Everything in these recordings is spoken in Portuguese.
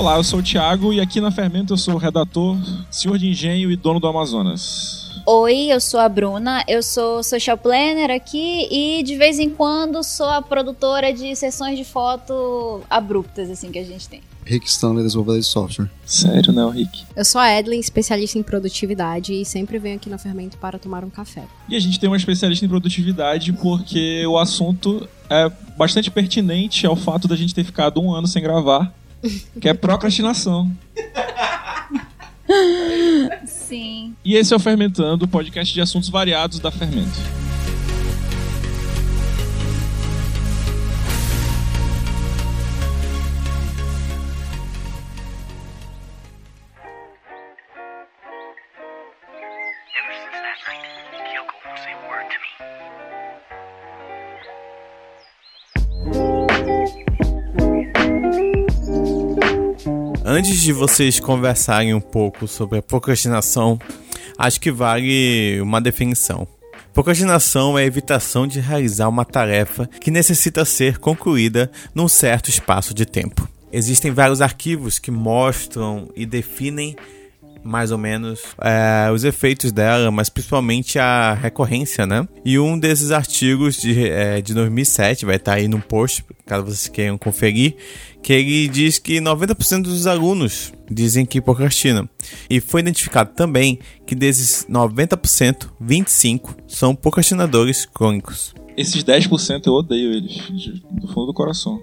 Olá, eu sou o Thiago e aqui na Fermento eu sou redator, senhor de engenho e dono do Amazonas. Oi, eu sou a Bruna, eu sou social planner aqui e de vez em quando sou a produtora de sessões de foto abruptas, assim, que a gente tem. Rick Stanley, desenvolvedor de software. Sério, não, Rick? Eu sou a Edlin, especialista em produtividade e sempre venho aqui na Fermento para tomar um café. E a gente tem uma especialista em produtividade porque o assunto é bastante pertinente ao fato da gente ter ficado um ano sem gravar, que é procrastinação. Sim. E esse é o Fermentando, podcast de assuntos variados da Fermento. Antes de vocês conversarem um pouco sobre a procrastinação, acho que vale uma definição. Procrastinação é a evitação de realizar uma tarefa que necessita ser concluída num certo espaço de tempo. Existem vários arquivos que mostram e definem mais ou menos é, os efeitos dela, mas principalmente a recorrência, né? E um desses artigos de, é, de 2007 vai estar aí no post, caso vocês queiram conferir, que ele diz que 90% dos alunos dizem que procrastinam. E foi identificado também que desses 90%, 25% são procrastinadores crônicos. Esses 10% eu odeio eles, do fundo do coração.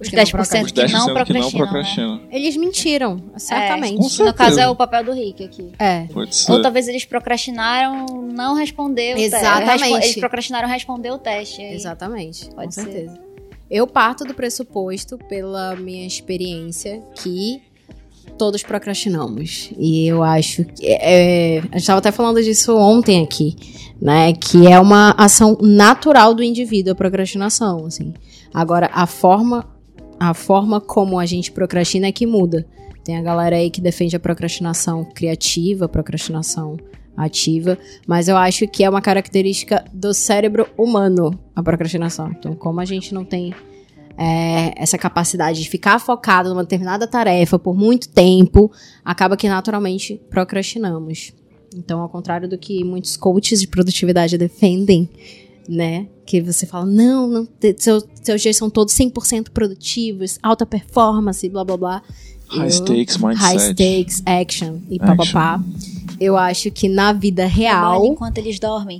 Os Que não 10% Os que 10% não que não procrastinam. né? Eles mentiram, certamente. No certeza. caso é o papel do Rick aqui. É. Pode ser. Ou talvez eles procrastinaram não responder o teste. Exatamente. Eles procrastinaram responder o teste. aí- Exatamente, Pode com ser. certeza. Eu parto do pressuposto, pela minha experiência, que todos procrastinamos. E eu acho que. é, a gente estava até falando disso ontem aqui, né? Que é uma ação natural do indivíduo a procrastinação. Assim. Agora, a forma, a forma como a gente procrastina é que muda. Tem a galera aí que defende a procrastinação criativa, procrastinação ativa, mas eu acho que é uma característica do cérebro humano a procrastinação. Então, como a gente não tem é, essa capacidade de ficar focado numa determinada tarefa por muito tempo, acaba que naturalmente procrastinamos. Então, ao contrário do que muitos coaches de produtividade defendem, né? Que você fala, não, não seu- seus dias são todos 100% produtivos, alta performance, blá blá blá. High Eu- stakes mindset. High stakes, action e papapá. Eu acho que na vida Trabalha real. enquanto eles dormem.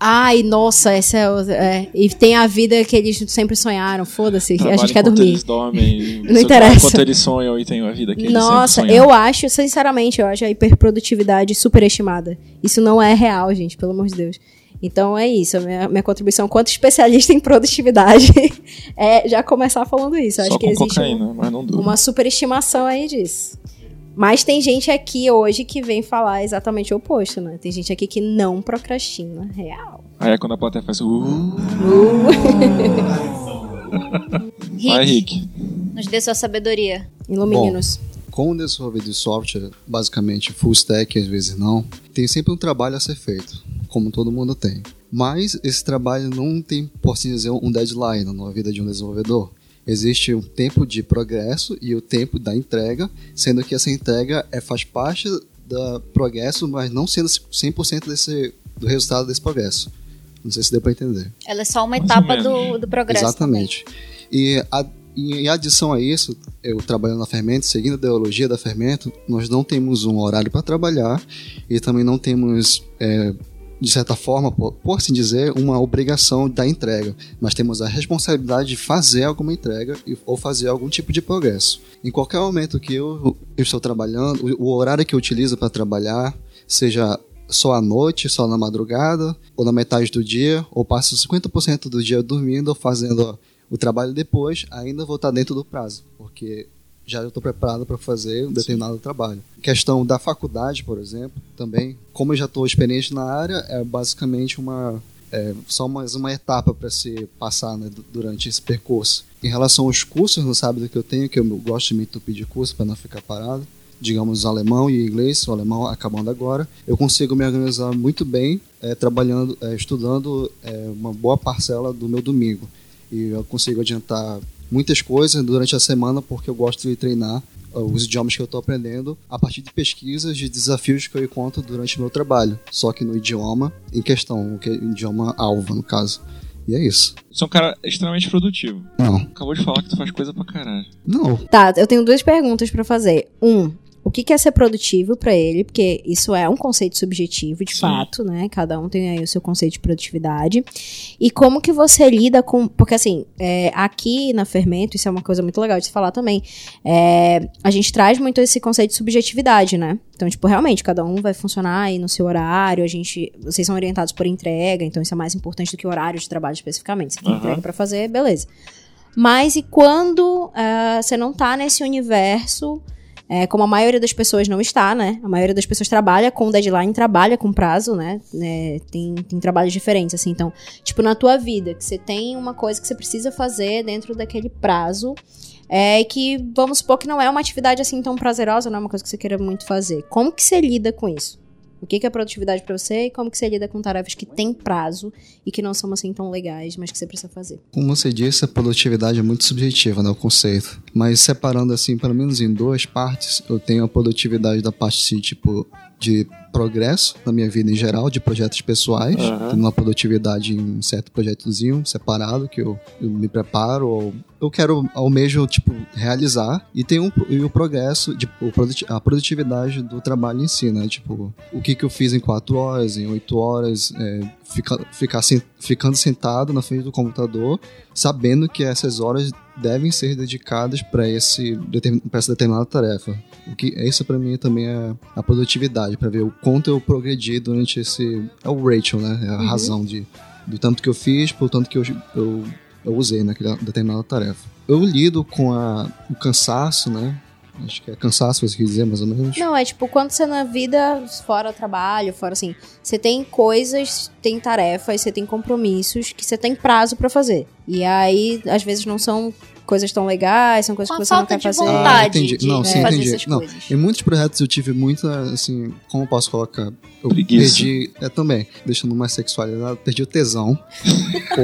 Ai, nossa, essa é, é. E tem a vida que eles sempre sonharam, foda-se. A gente quer enquanto dormir. Eles dormem, e Não interessa. Enquanto eles sonham e têm a vida que eles Nossa, eu acho, sinceramente, eu acho a hiperprodutividade superestimada. Isso não é real, gente, pelo amor de Deus. Então é isso, a minha, minha contribuição quanto especialista em produtividade é já começar falando isso. Eu Só acho que existe um- cocaína, mas não dura. uma superestimação aí disso. Mas tem gente aqui hoje que vem falar exatamente o oposto, né? Tem gente aqui que não procrastina, real. Aí é quando a plateia faz. Uh, Rick, vai, Rick. nos dê sua sabedoria. Ilumine-nos. Com o desenvolvedor de software, basicamente full stack, às vezes não, tem sempre um trabalho a ser feito, como todo mundo tem. Mas esse trabalho não tem, por assim dizer, um deadline na vida de um desenvolvedor. Existe um tempo de progresso e o tempo da entrega, sendo que essa entrega é, faz parte do progresso, mas não sendo 100% desse, do resultado desse progresso. Não sei se deu para entender. Ela é só uma Mais etapa do, do progresso. Exatamente. E a- em adição a isso, eu trabalhando na Fermento, seguindo a ideologia da Fermento, nós não temos um horário para trabalhar e também não temos, é, de certa forma, por, por assim dizer, uma obrigação da entrega, mas temos a responsabilidade de fazer alguma entrega e- ou fazer algum tipo de progresso. Em qualquer momento que eu, eu estou trabalhando, o, o horário que eu utilizo para trabalhar, seja só à noite, só na madrugada, ou na metade do dia, ou passo 50% do dia dormindo ou fazendo o trabalho depois, ainda vou estar dentro do prazo, porque já estou preparado para fazer um determinado trabalho. Questão da faculdade, por exemplo, também, como eu já estou experiente na área, é basicamente uma é, só mais uma etapa para se passar né, du- durante esse percurso. Em relação aos cursos no sábado que eu tenho, que eu gosto de me entupir de curso para não ficar parado, digamos alemão e inglês, o alemão acabando agora, eu consigo me organizar muito bem é, trabalhando, é, estudando é, uma boa parcela do meu domingo. E eu consigo adiantar muitas coisas durante a semana porque eu gosto de treinar os idiomas que eu tô aprendendo a partir de pesquisas, de desafios que eu encontro durante o meu trabalho. Só que no idioma em questão, o que é o idioma alvo, no caso. E é isso. Você é um cara extremamente produtivo. Não. Acabou de falar que tu faz coisa pra caralho. Não. Tá, eu tenho duas perguntas pra fazer. Um, o que que é ser produtivo pra ele? Porque isso é um conceito subjetivo, de Sim. fato, né? Cada um tem aí o seu conceito de produtividade. E como que você lida com... Porque, assim, é, aqui na Fermento, isso é uma coisa muito legal de se falar também, é, a gente traz muito esse conceito de subjetividade, né? Então, tipo, realmente, cada um vai funcionar aí no seu horário, a gente... Vocês são orientados por entrega, então isso é mais importante do que o horário de trabalho especificamente. Você tem Aham. entrega pra fazer, beleza. Mas e quando ah, você não tá nesse universo, é, como a maioria das pessoas não está, né? A maioria das pessoas trabalha com deadline, trabalha com prazo, né? Né, tem, tem trabalhos diferentes, assim. Então, tipo, na tua vida, que você tem uma coisa que você precisa fazer dentro daquele prazo, é que, vamos supor que não é uma atividade assim tão prazerosa, não é uma coisa que você queira muito fazer. Como que você lida com isso? O que é produtividade pra você e como que você lida com tarefas que têm prazo e que não são assim tão legais, mas que você precisa fazer? Como você disse, a produtividade é muito subjetiva, né, o conceito. Mas separando assim, pelo menos em duas partes, eu tenho a produtividade da parte assim, tipo de progresso na minha vida em geral, de projetos pessoais, Aham. tendo uma produtividade em um certo projetozinho separado que eu, eu me preparo ou eu quero almejo tipo realizar e tem um e o progresso de a produtividade do trabalho em si, né? Tipo, o que que eu fiz em quatro horas, em oito horas, é, fica, ficar ficando sentado na frente do computador, sabendo que essas horas devem ser dedicadas para esse pra essa determinada tarefa. O que isso para mim também é a produtividade, para ver o quanto eu progredi durante esse é o ratio, né? É a razão de do tanto que eu fiz, por tanto que eu, eu, eu usei naquela determinada tarefa. Eu lido com a, o cansaço, né? Acho que é cansaço, você quer dizer, mais ou menos. Não, é tipo, quando você na vida, fora trabalho, fora assim, você tem coisas, tem tarefas, você tem compromissos que você tem prazo pra fazer. E aí, às vezes, não são coisas tão legais, são coisas Com que você não quer de fazer. vontade Ah, entendi. de Não, fazer sim, entendi. essas Não, coisas. Em muitos projetos eu tive muita, assim, como eu posso colocar? Eu Preguiça. perdi, é também, deixando mais sexualizado, perdi o tesão.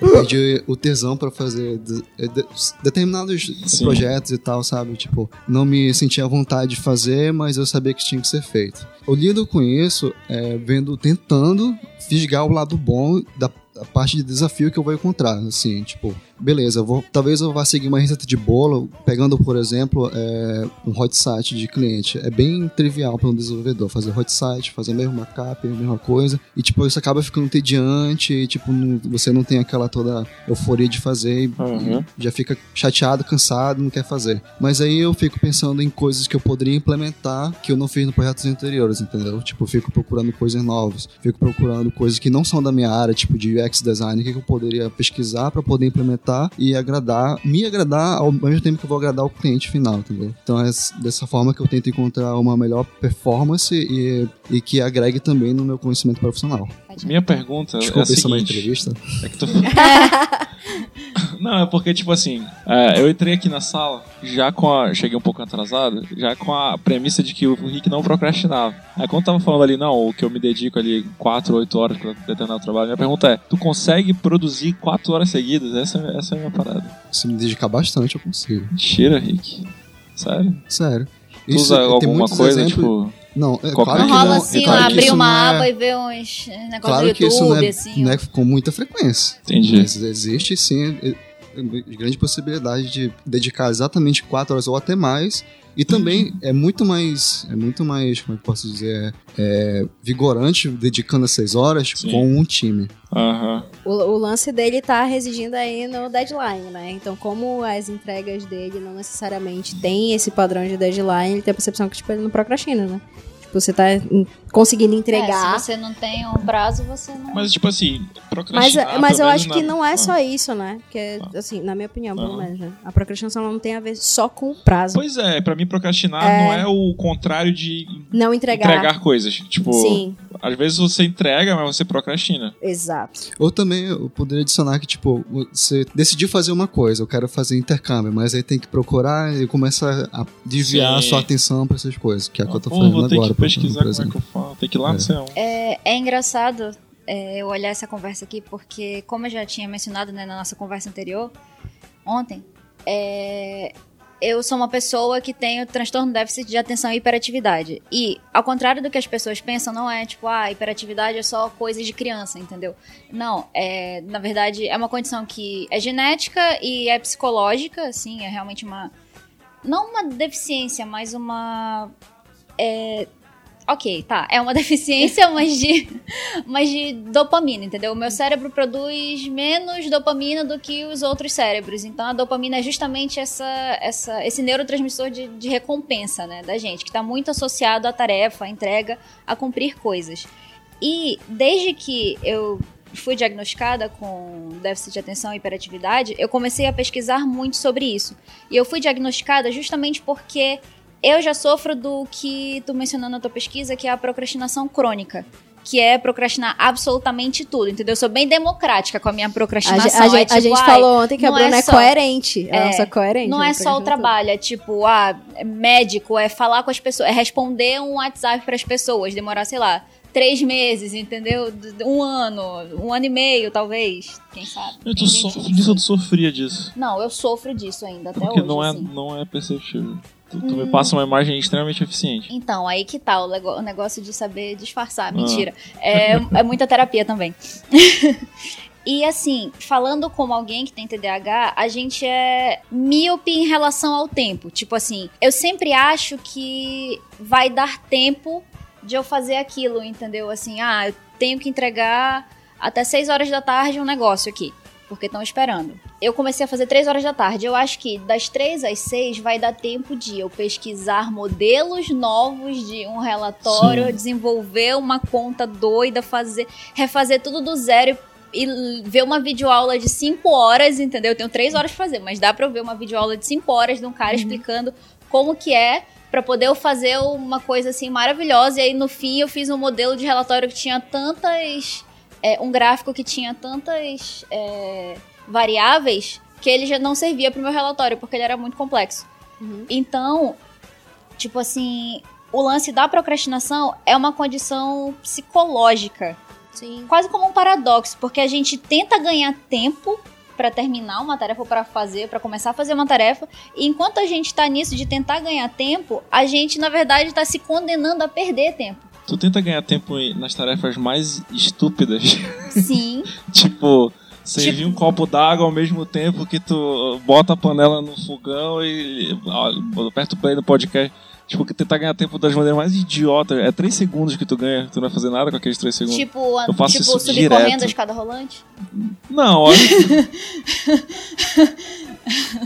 perdi o tesão pra fazer de- de- determinados Sim. projetos e tal, sabe? Tipo, não me sentia à vontade de fazer, mas eu sabia que tinha que ser feito. Eu lido com isso, é, vendo, tentando fisgar o lado bom da a parte de desafio que eu vou encontrar, assim, tipo, beleza, eu vou, talvez eu vá seguir uma receita de bolo, pegando, por exemplo, é, um hot site de cliente. É bem trivial para um desenvolvedor fazer hot site, fazer o mesmo backup, a mesma coisa, e tipo, isso acaba ficando entediante, e, tipo, não- você não tem aquela toda euforia de fazer, e, Uhum. já fica chateado, cansado, não quer fazer. Mas aí eu fico pensando em coisas que eu poderia implementar que eu não fiz nos projetos anteriores, entendeu? Tipo, fico procurando coisas novas, fico procurando coisas que não são da minha área, tipo de UX design, que eu poderia pesquisar para poder implementar e agradar, me agradar ao mesmo tempo que eu vou agradar o cliente final, entendeu? Então é dessa forma que eu tento encontrar uma melhor performance e, e que agregue também no meu conhecimento profissional. Minha pergunta Desculpa, é a isso é uma seguinte. entrevista. É que tu... Não, é porque, tipo assim, é, eu entrei aqui na sala, já com a. Cheguei um pouco atrasado, já com a premissa de que o Rick não procrastinava. Aí quando tava falando ali, não, o que eu me dedico ali 4, 8 horas pra determinado trabalho, minha pergunta é: tu consegue produzir 4 horas seguidas? Essa, é- essa é a minha parada. Se me dedicar bastante, eu consigo. Mentira, Rick. Sério? Sério. Tu usa tem alguma coisa, exemplos- tipo. Não, é claro Não que rola não, assim, é claro que abrir uma é- aba e ver uns negócios Claro do que isso YouTube, não é, assim. não é com muita frequência. Entendi. Mas existe sim é, é, grande possibilidade de dedicar exatamente quatro horas ou até mais. E também é muito mais, é muito mais, como é que eu posso dizer, é, vigorante dedicando essas horas Sim. com um time. Aham. O, o lance dele tá residindo aí no deadline, né? Então, como as entregas dele não necessariamente têm esse padrão de deadline, ele tem a percepção que, tipo, ele não procrastina, né? Tipo, você tá conseguindo entregar. É, se você não tem um prazo, você não. Mas, tipo assim, Mas, procrastinar. mas eu acho que não é Ah. só isso, né? Porque, assim, na minha opinião, pelo Aham. menos, né? A procrastinação não tem a ver só com o prazo. Pois é, pra mim procrastinar É. não é o contrário de Não entregar. entregar coisas. Tipo, Sim, às vezes você entrega, mas você procrastina. exato. Ou também eu poderia adicionar que, tipo, você decidiu fazer uma coisa, eu quero fazer intercâmbio, mas aí tem que procurar e começa a desviar a Sim. sua atenção pra essas coisas, que é o que eu tô ter agora. por- pesquisar como é que eu falo. Tem que ir lá no É. céu. É, é engraçado é, eu olhar essa conversa aqui, porque, como eu já tinha mencionado né, na nossa conversa anterior, ontem, é, eu sou uma pessoa que tem o transtorno déficit de atenção e hiperatividade. E, ao contrário do que as pessoas pensam, não é tipo, ah, hiperatividade é só coisa de criança, entendeu? Não, é, na verdade, é uma condição que é genética e é psicológica, assim, é realmente uma. Não uma deficiência, mas uma. É, Ok, tá. É uma deficiência, mas de, mas de dopamina, entendeu? O meu cérebro produz menos dopamina do que os outros cérebros. Então a dopamina é justamente essa, essa, esse neurotransmissor de, de recompensa né, da gente, que está muito associado à tarefa, à entrega, a cumprir coisas. E desde que eu fui diagnosticada com déficit de atenção e hiperatividade, eu comecei a pesquisar muito sobre isso. E eu fui diagnosticada justamente porque eu já sofro do que tu mencionou na tua pesquisa, que é a procrastinação crônica. Que é procrastinar absolutamente tudo, entendeu? Eu sou bem democrática com a minha A, procrastinação. ge- a É gente, a tipo, gente ai, falou ontem que a Bruna é, só- coerente. Ela É, só coerente. Não é só o trabalho, é tipo, ah, é médico, é falar com as pessoas, é responder um WhatsApp para as pessoas, demorar, sei lá, três meses, entendeu? Um ano, um ano e meio, talvez. Quem sabe? Eu tu sofre que- disso, eu sofria disso. Não, eu sofro disso ainda até Porque hoje. não, é, assim. não é perceptível. Tu, tu me passa uma imagem extremamente eficiente. Então, aí que tá o, negócio de saber disfarçar. Mentira. É, é muita terapia também. E assim, falando como alguém que tem TDAH, a gente é míope em relação ao tempo. Tipo assim, eu sempre acho que vai dar tempo de eu fazer aquilo, entendeu? Assim, ah, eu tenho que entregar até 6 horas da tarde um negócio aqui. Porque estão esperando. Eu comecei a fazer 3 horas da tarde. Eu acho que das 3 às 6 vai dar tempo de eu pesquisar modelos novos de um relatório, Sim. desenvolver uma conta doida, fazer, refazer tudo do zero e, e ver uma videoaula de 5 horas, entendeu? Eu tenho 3 horas pra fazer, mas dá pra eu ver uma videoaula de 5 horas de um cara explicando como que é pra poder eu fazer uma coisa assim maravilhosa. E aí no fim eu fiz um modelo de relatório que tinha tantas. É, um gráfico que tinha tantas é, variáveis que ele já não servia pro meu relatório, porque ele era muito complexo. Então, tipo assim, o lance da procrastinação é uma condição psicológica Sim. quase como um paradoxo, porque a gente tenta ganhar tempo pra terminar uma tarefa ou pra fazer, pra começar a fazer uma tarefa, e enquanto a gente tá nisso de tentar ganhar tempo, a gente na verdade tá se condenando a perder tempo. Tu tenta ganhar tempo em- nas tarefas mais estúpidas. Sim, tipo, servir Tipo- um copo d'água ao mesmo tempo que tu bota a panela no fogão e aperta o play no podcast. Tipo, que tentar ganhar tempo das maneiras mais idiotas. É 3 segundos que tu ganha, tu não vai fazer nada com aqueles 3 segundos. tipo, Eu faço tipo isso subir correndo direto. a escada rolante. Não, olha.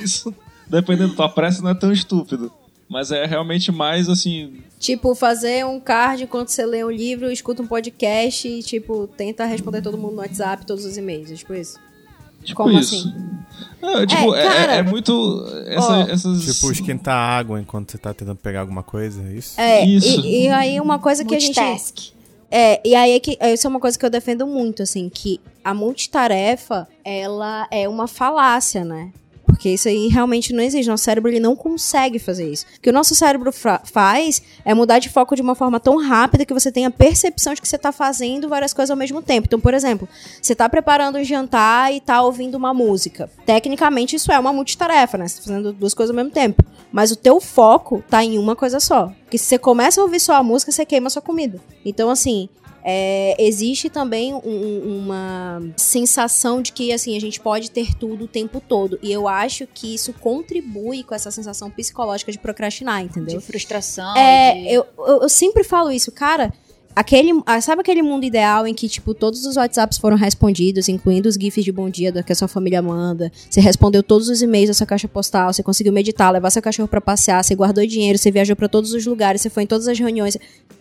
Isso, dependendo da tua pressa, não é tão estúpido. Mas é realmente mais assim. Tipo, fazer um card enquanto você lê um livro, escuta um podcast e, tipo, tenta responder todo mundo no WhatsApp, todos os e-mails. é Tipo isso. Tipo Como isso. assim? É, tipo, É, é, cara, é muito. essa- ó, essas. Tipo, esquentar água enquanto você tá tentando pegar alguma coisa, é isso? É, Isso. E, e aí uma coisa que a gente... Multitask. É, e aí é que isso é uma coisa que eu defendo muito, assim, que a multitarefa, ela é uma falácia, né? Porque isso aí realmente não existe. Nosso cérebro ele não consegue fazer isso. O que o nosso cérebro faz é mudar de foco de uma forma tão rápida que você tem a percepção de que você está fazendo várias coisas ao mesmo tempo. Então, por exemplo, você está preparando um jantar e está ouvindo uma música. Tecnicamente, isso é uma multitarefa, né? Você tá fazendo duas coisas ao mesmo tempo. Mas o teu foco tá em uma coisa só. Porque se você começa a ouvir só a música, você queima a sua comida. Então, assim, é, existe também um- um- uma sensação de que assim a gente pode ter tudo o tempo todo e eu acho que isso contribui com essa sensação psicológica de procrastinar, entendeu? De frustração. É, de- eu, eu, eu sempre falo isso, cara. Aquele, ah, sabe aquele mundo ideal em que, tipo, todos os WhatsApps foram respondidos, incluindo os GIFs de bom dia que a sua família manda. Você respondeu todos os e-mails da sua caixa postal, você conseguiu meditar, levar seu cachorro pra passear, você guardou dinheiro, você viajou pra todos os lugares, você foi em todas as reuniões.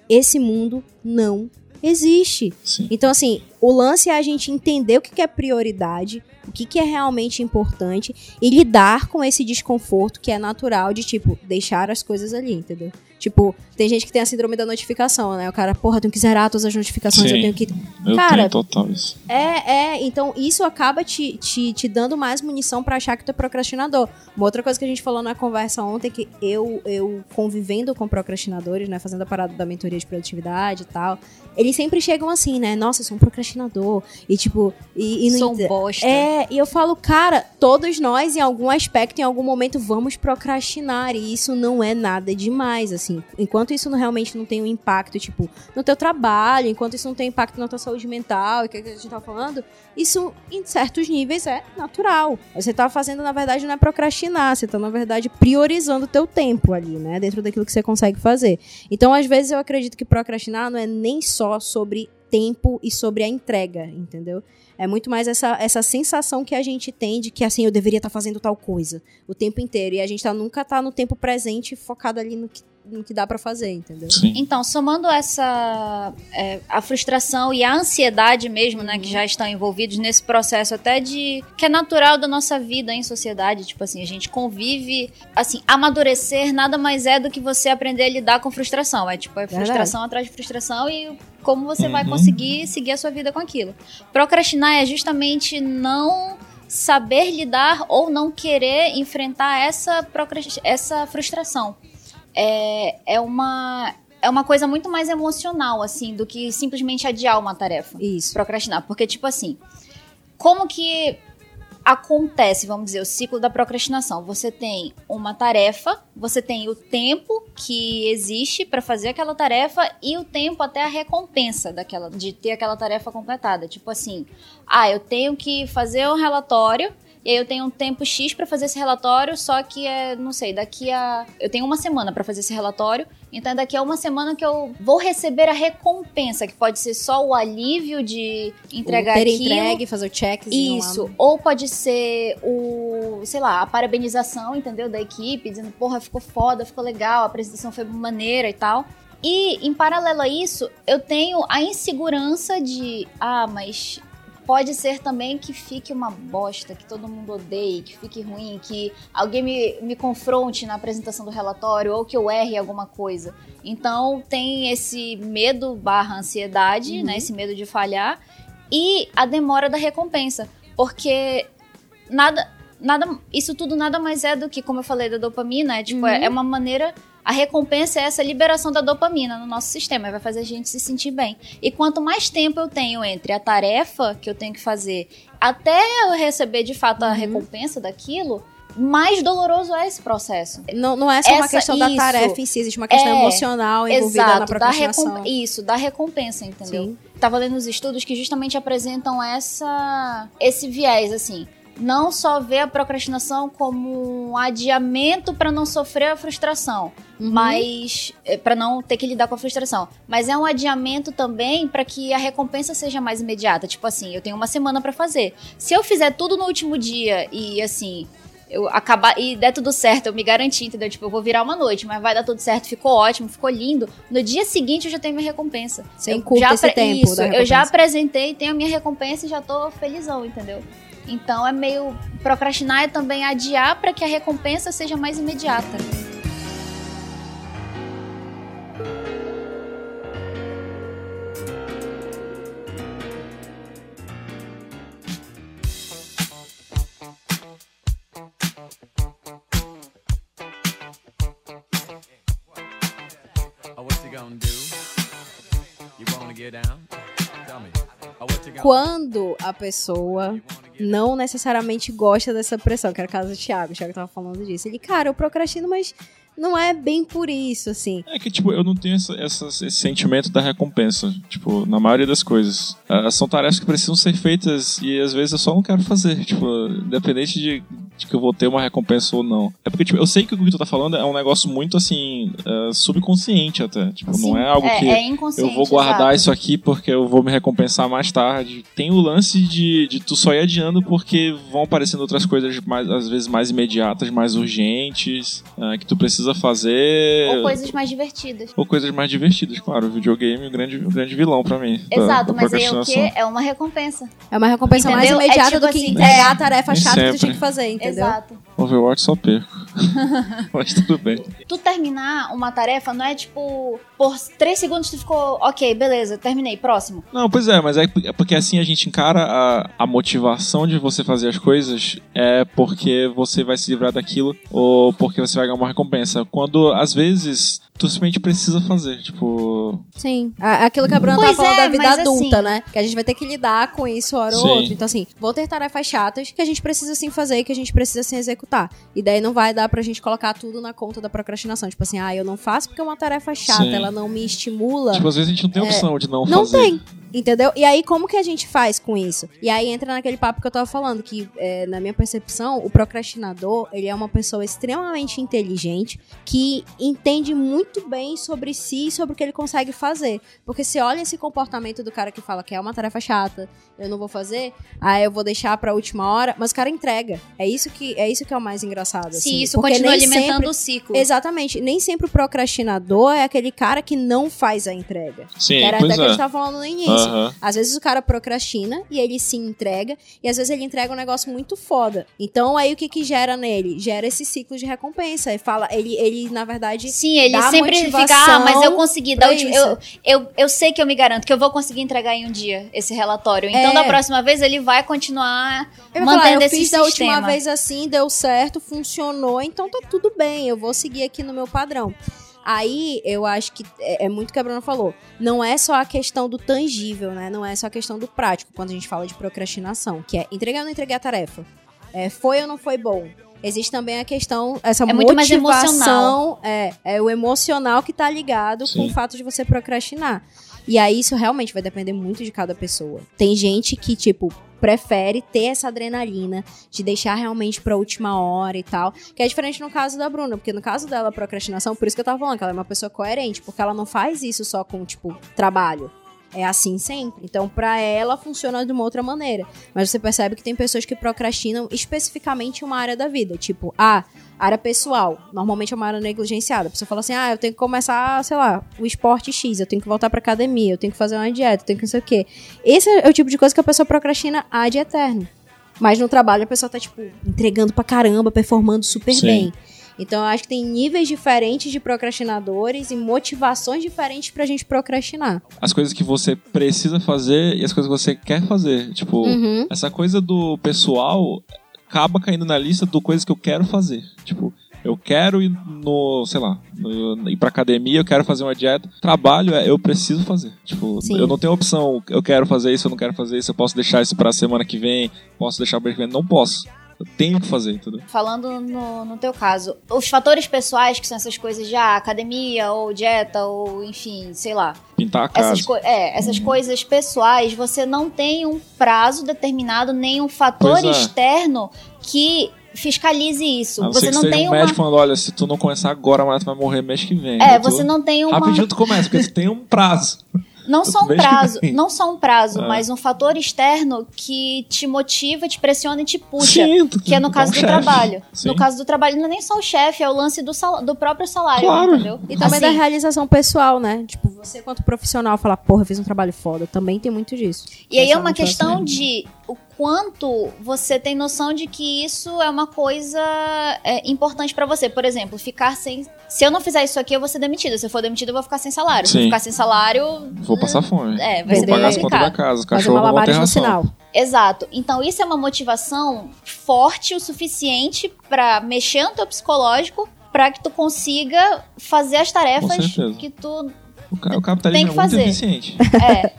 Esse mundo não existe. Sim. Então, assim, o lance é a gente entender o que é prioridade, o que, que é realmente importante e lidar com esse desconforto que é natural de, tipo, deixar as coisas ali, entendeu? Tipo, tem gente que tem a síndrome da notificação, né? O cara, porra, tenho que zerar todas as notificações, Sim. eu tenho que. Eu Cara, total isso. É, é, então isso acaba te, te, te dando mais munição pra achar que tu é procrastinador. Uma outra coisa que a gente falou na conversa ontem, que eu, eu convivendo com procrastinadores, né, fazendo a parada da mentoria de produtividade e tal, eles sempre chegam assim, né, nossa, eu sou um procrastinador. E tipo, e, e não Sou um bosta. É, e eu falo, cara, todos nós, em algum aspecto, em algum momento, vamos procrastinar. E isso não é nada demais, assim. Enquanto isso não, realmente não tem um impacto, tipo, no teu trabalho, enquanto isso não tem impacto na tua saúde mental, e o que que a gente tá falando, isso, em certos níveis, é natural. Você tá fazendo, na verdade, não é procrastinar, você tá, na verdade, priorizando o teu tempo ali, né? Dentro daquilo que você consegue fazer. Então, às vezes, eu acredito que procrastinar não é nem só sobre tempo e sobre a entrega, entendeu? É muito mais essa, essa sensação que a gente tem de que, assim, eu deveria estar fazendo tal coisa o tempo inteiro. E a gente tá, nunca tá no tempo presente focado ali no que, no que dá pra fazer, entendeu? Sim. Então, somando essa é, a frustração e a ansiedade mesmo, né, que já estão envolvidos nesse processo até de que é natural da nossa vida em sociedade, tipo assim, a gente convive, assim, amadurecer nada mais é do que você aprender a lidar com frustração, é tipo, é Verdade. frustração atrás de frustração e como você vai Uhum. conseguir seguir a sua vida com aquilo. Procrastinar é justamente não saber lidar ou não querer enfrentar essa, essa frustração é, é uma é uma coisa muito mais emocional assim do que simplesmente adiar uma tarefa Isso. procrastinar porque tipo assim como que acontece vamos dizer o ciclo da procrastinação. Você tem uma tarefa você tem o tempo que existe para fazer aquela tarefa e o tempo até a recompensa daquela de ter aquela tarefa completada. Tipo assim ah eu tenho que fazer um relatório e aí eu tenho um tempo X pra fazer esse relatório, só que é, não sei, daqui a. Eu tenho uma semana pra fazer esse relatório, então é daqui a uma semana que eu vou receber a recompensa, que pode ser só o alívio de entregar Ter aquilo. entregue, fazer o checkzinho Isso, lá. ou pode ser o, sei lá, a parabenização, entendeu? Da equipe, dizendo, porra, ficou foda, ficou legal, a apresentação foi maneira e tal. E, em paralelo a isso, eu tenho a insegurança de, ah, mas pode ser também que fique uma bosta, que todo mundo odeie, que fique ruim, que alguém me, me confronte na apresentação do relatório ou que eu erre alguma coisa. Então tem esse medo barra ansiedade, né? Esse medo de falhar e a demora da recompensa. Porque nada. Nada, isso tudo nada mais é do que, como eu falei, da dopamina. É, tipo, é, é uma maneira. A recompensa é essa liberação da dopamina no nosso sistema. Vai fazer a gente se sentir bem. E quanto mais tempo eu tenho entre a tarefa que eu tenho que fazer até eu receber de fato a recompensa daquilo, mais doloroso é esse processo. Não, não é só uma Essa- questão da isso. tarefa em si, existe uma questão É, emocional envolvida na Exato, da procrastinação. recomp... isso, da recompensa, entendeu? Sim. Tava lendo os estudos que justamente apresentam essa esse viés assim. Não só ver a procrastinação como um adiamento para não sofrer a frustração, Uhum. mas para não ter que lidar com a frustração, mas é um adiamento também para que a recompensa seja mais imediata. Tipo assim, eu tenho uma semana para fazer. Se eu fizer tudo no último dia e assim, eu acabar e der tudo certo, eu me garanti, entendeu? Tipo, eu vou virar uma noite, mas vai dar tudo certo, ficou ótimo, ficou lindo. No dia seguinte eu já tenho minha recompensa. Encurta já esse tempo Isso, eu já apresentei, tenho a minha recompensa e já tô felizão, entendeu? Então é meio procrastinar é também adiar para que a recompensa seja mais imediata. Oh. Oh, Quando a pessoa não necessariamente gosta dessa pressão, que era o caso do Thiago, o Thiago tava falando disso. Ele, cara, eu procrastino, mas não é bem por isso, assim. É que, tipo, eu não tenho essa, essa- esse sentimento da recompensa, tipo, na maioria das coisas. Ah, são tarefas que precisam ser feitas e às vezes eu só não quero fazer, tipo, independente de, de que eu vou ter uma recompensa ou não. É porque, tipo, eu sei que o que tu tá falando é um negócio muito, assim, ah, subconsciente até. Tipo, Sim, não é algo é, que é inconsciente. eu vou guardar exato. isso aqui porque eu vou me recompensar mais tarde. Tem o lance de, de tu só ir adiando porque vão aparecendo outras coisas, mais, às vezes mais imediatas, mais urgentes, ah, que tu precisa fazer. Ou coisas mais divertidas. Ou coisas mais divertidas, claro. O videogame é o grande, o grande vilão pra mim. Exato, da mas aí é o quê? É uma recompensa. É uma recompensa mais Entendeu? É imediata tipo do que assim, entregar é. a tarefa chata que tu tinha que fazer, entendeu? Exato. Overwatch só perco. mas tudo bem. Tu terminar uma tarefa não é tipo, por três segundos tu ficou, ok, beleza, terminei, próximo. Não, pois é, mas é é porque assim a gente encara a, a motivação de você fazer as coisas é porque você vai se livrar daquilo ou porque você vai ganhar uma recompensa. Quando às vezes tu simplesmente precisa fazer. Tipo, Sim. Aquilo que a Bruna Pois tava falando é, da vida adulta, assim- né? Que a gente vai ter que lidar com isso hora ou Sim. outra. Então, assim, vou ter tarefas chatas que a gente precisa sim fazer e que a gente precisa sim executar. E daí não vai dar pra gente colocar tudo na conta da procrastinação. Tipo assim, ah, eu não faço porque é uma tarefa chata, Sim. ela não me estimula. tipo, às vezes a gente não tem opção de não, É, Não fazer. tem. Entendeu? E aí, como que a gente faz com isso? E aí entra naquele papo que eu tava falando, que é, na minha percepção, o procrastinador, ele é uma pessoa extremamente inteligente que entende muito bem sobre si e sobre o que ele consegue fazer. Porque se olha esse comportamento do cara que fala que é uma tarefa chata, eu não vou fazer, aí eu vou deixar pra última hora, mas o cara entrega. É isso que é isso que é o mais engraçado. Se assim, isso porque continua nem alimentando sempre- o ciclo. Exatamente. Nem sempre o procrastinador é aquele cara que não faz a entrega. Sim, Era pois até que a é. gente tava falando no início. Aham. Às vezes o cara procrastina e ele se entrega, e às vezes ele entrega um negócio muito foda. Então aí o que que gera nele? Gera esse ciclo de recompensa. Ele fala, ele, ele na verdade. Sim, ele dá sempre fica, ah, mas eu consegui. Da última, eu, eu, eu sei que eu me garanto que eu vou conseguir entregar em um dia esse relatório. Então, É. da próxima vez, ele vai continuar Ele vai falar, mantendo eu esse fiz da sistema. última vez assim, deu certo, funcionou, então tá tudo bem, eu vou seguir aqui no meu padrão. Aí eu acho que é, é muito o que a Bruna falou. Não é só a questão do tangível, né? Não é só a questão do prático quando a gente fala de procrastinação, que é entregar ou não entregar a tarefa. É, foi ou não foi bom? Existe também a questão, essa É muito mais motivação, é, é o emocional que tá ligado com Sim. o fato de você procrastinar. E aí isso realmente vai depender muito de cada pessoa. Tem gente que, tipo, prefere ter essa adrenalina de deixar realmente pra última hora e tal. Que é diferente no caso da Bruna, porque no caso dela, a procrastinação, por isso que eu tava falando, que ela é uma pessoa coerente, porque ela não faz isso só com, tipo, trabalho. É assim sempre. Então, pra ela, funciona de uma outra maneira. Mas você percebe que tem pessoas que procrastinam especificamente em uma área da vida. Tipo, ah, área pessoal. Normalmente é uma área negligenciada. A pessoa fala assim, ah, eu tenho que começar, sei lá, o esporte X. Eu tenho que voltar pra academia. Eu tenho que fazer uma dieta. Eu tenho que não sei o quê. Esse é o tipo de coisa que a pessoa procrastina ad eterno. Mas no trabalho a pessoa tá, tipo, entregando pra caramba, performando super Sim. bem. Então eu acho que tem níveis diferentes de procrastinadores e motivações diferentes pra gente procrastinar. As coisas que você precisa fazer e as coisas que você quer fazer. Tipo, Uhum. essa coisa do pessoal acaba caindo na lista do coisas que eu quero fazer. Tipo, eu quero ir no, sei lá, no- ir pra academia, eu quero fazer uma dieta. Trabalho é eu preciso fazer. Tipo, Sim. eu não tenho opção, eu quero fazer isso, eu não quero fazer isso, eu posso deixar isso pra semana que vem, posso deixar pra que vem, não posso. Eu tenho que fazer, entendeu? Falando no, no teu caso, os fatores pessoais, que são essas coisas de ah, academia, ou dieta, ou enfim, sei lá. Pintar a casa. Essas, é, essas coisas pessoais, você não tem um prazo determinado, nem um fator é. externo que fiscalize isso. A não você não tem um uma. médico falando, olha, se tu não começar agora, mas tu vai morrer mês que vem. É, Aí tu- você não tem uma. Rapidinho tu começa, porque tu tem um prazo. Não só um prazo, não só um prazo, Ah. mas um fator externo que te motiva, te pressiona e te puxa. Sim, Que é no tu caso do chefe. trabalho. Sim. No caso do trabalho, não é nem só o chefe, é o lance do, sal- do próprio salário, Claro. entendeu? E também da Assim, realização pessoal, né? Tipo, você quanto profissional falar, porra, eu fiz um trabalho foda. Também tem muito disso. E aí é uma questão de o quanto você tem noção de que isso é uma coisa é, importante pra você. Por exemplo, ficar sem. Se eu não fizer isso aqui, eu vou ser demitida. Se eu for demitida, eu vou ficar sem salário. Se eu Sim. ficar sem salário. Vou passar fome. É, vai Vou ser bem pagar as contas da casa, cachorros não vão ter ração. sinal. Exato. Então, isso é uma motivação forte o suficiente pra mexer no teu psicológico pra que tu consiga fazer as tarefas que tu. O, ca- o capitalismo Tem que é muito fazer. eficiente. É.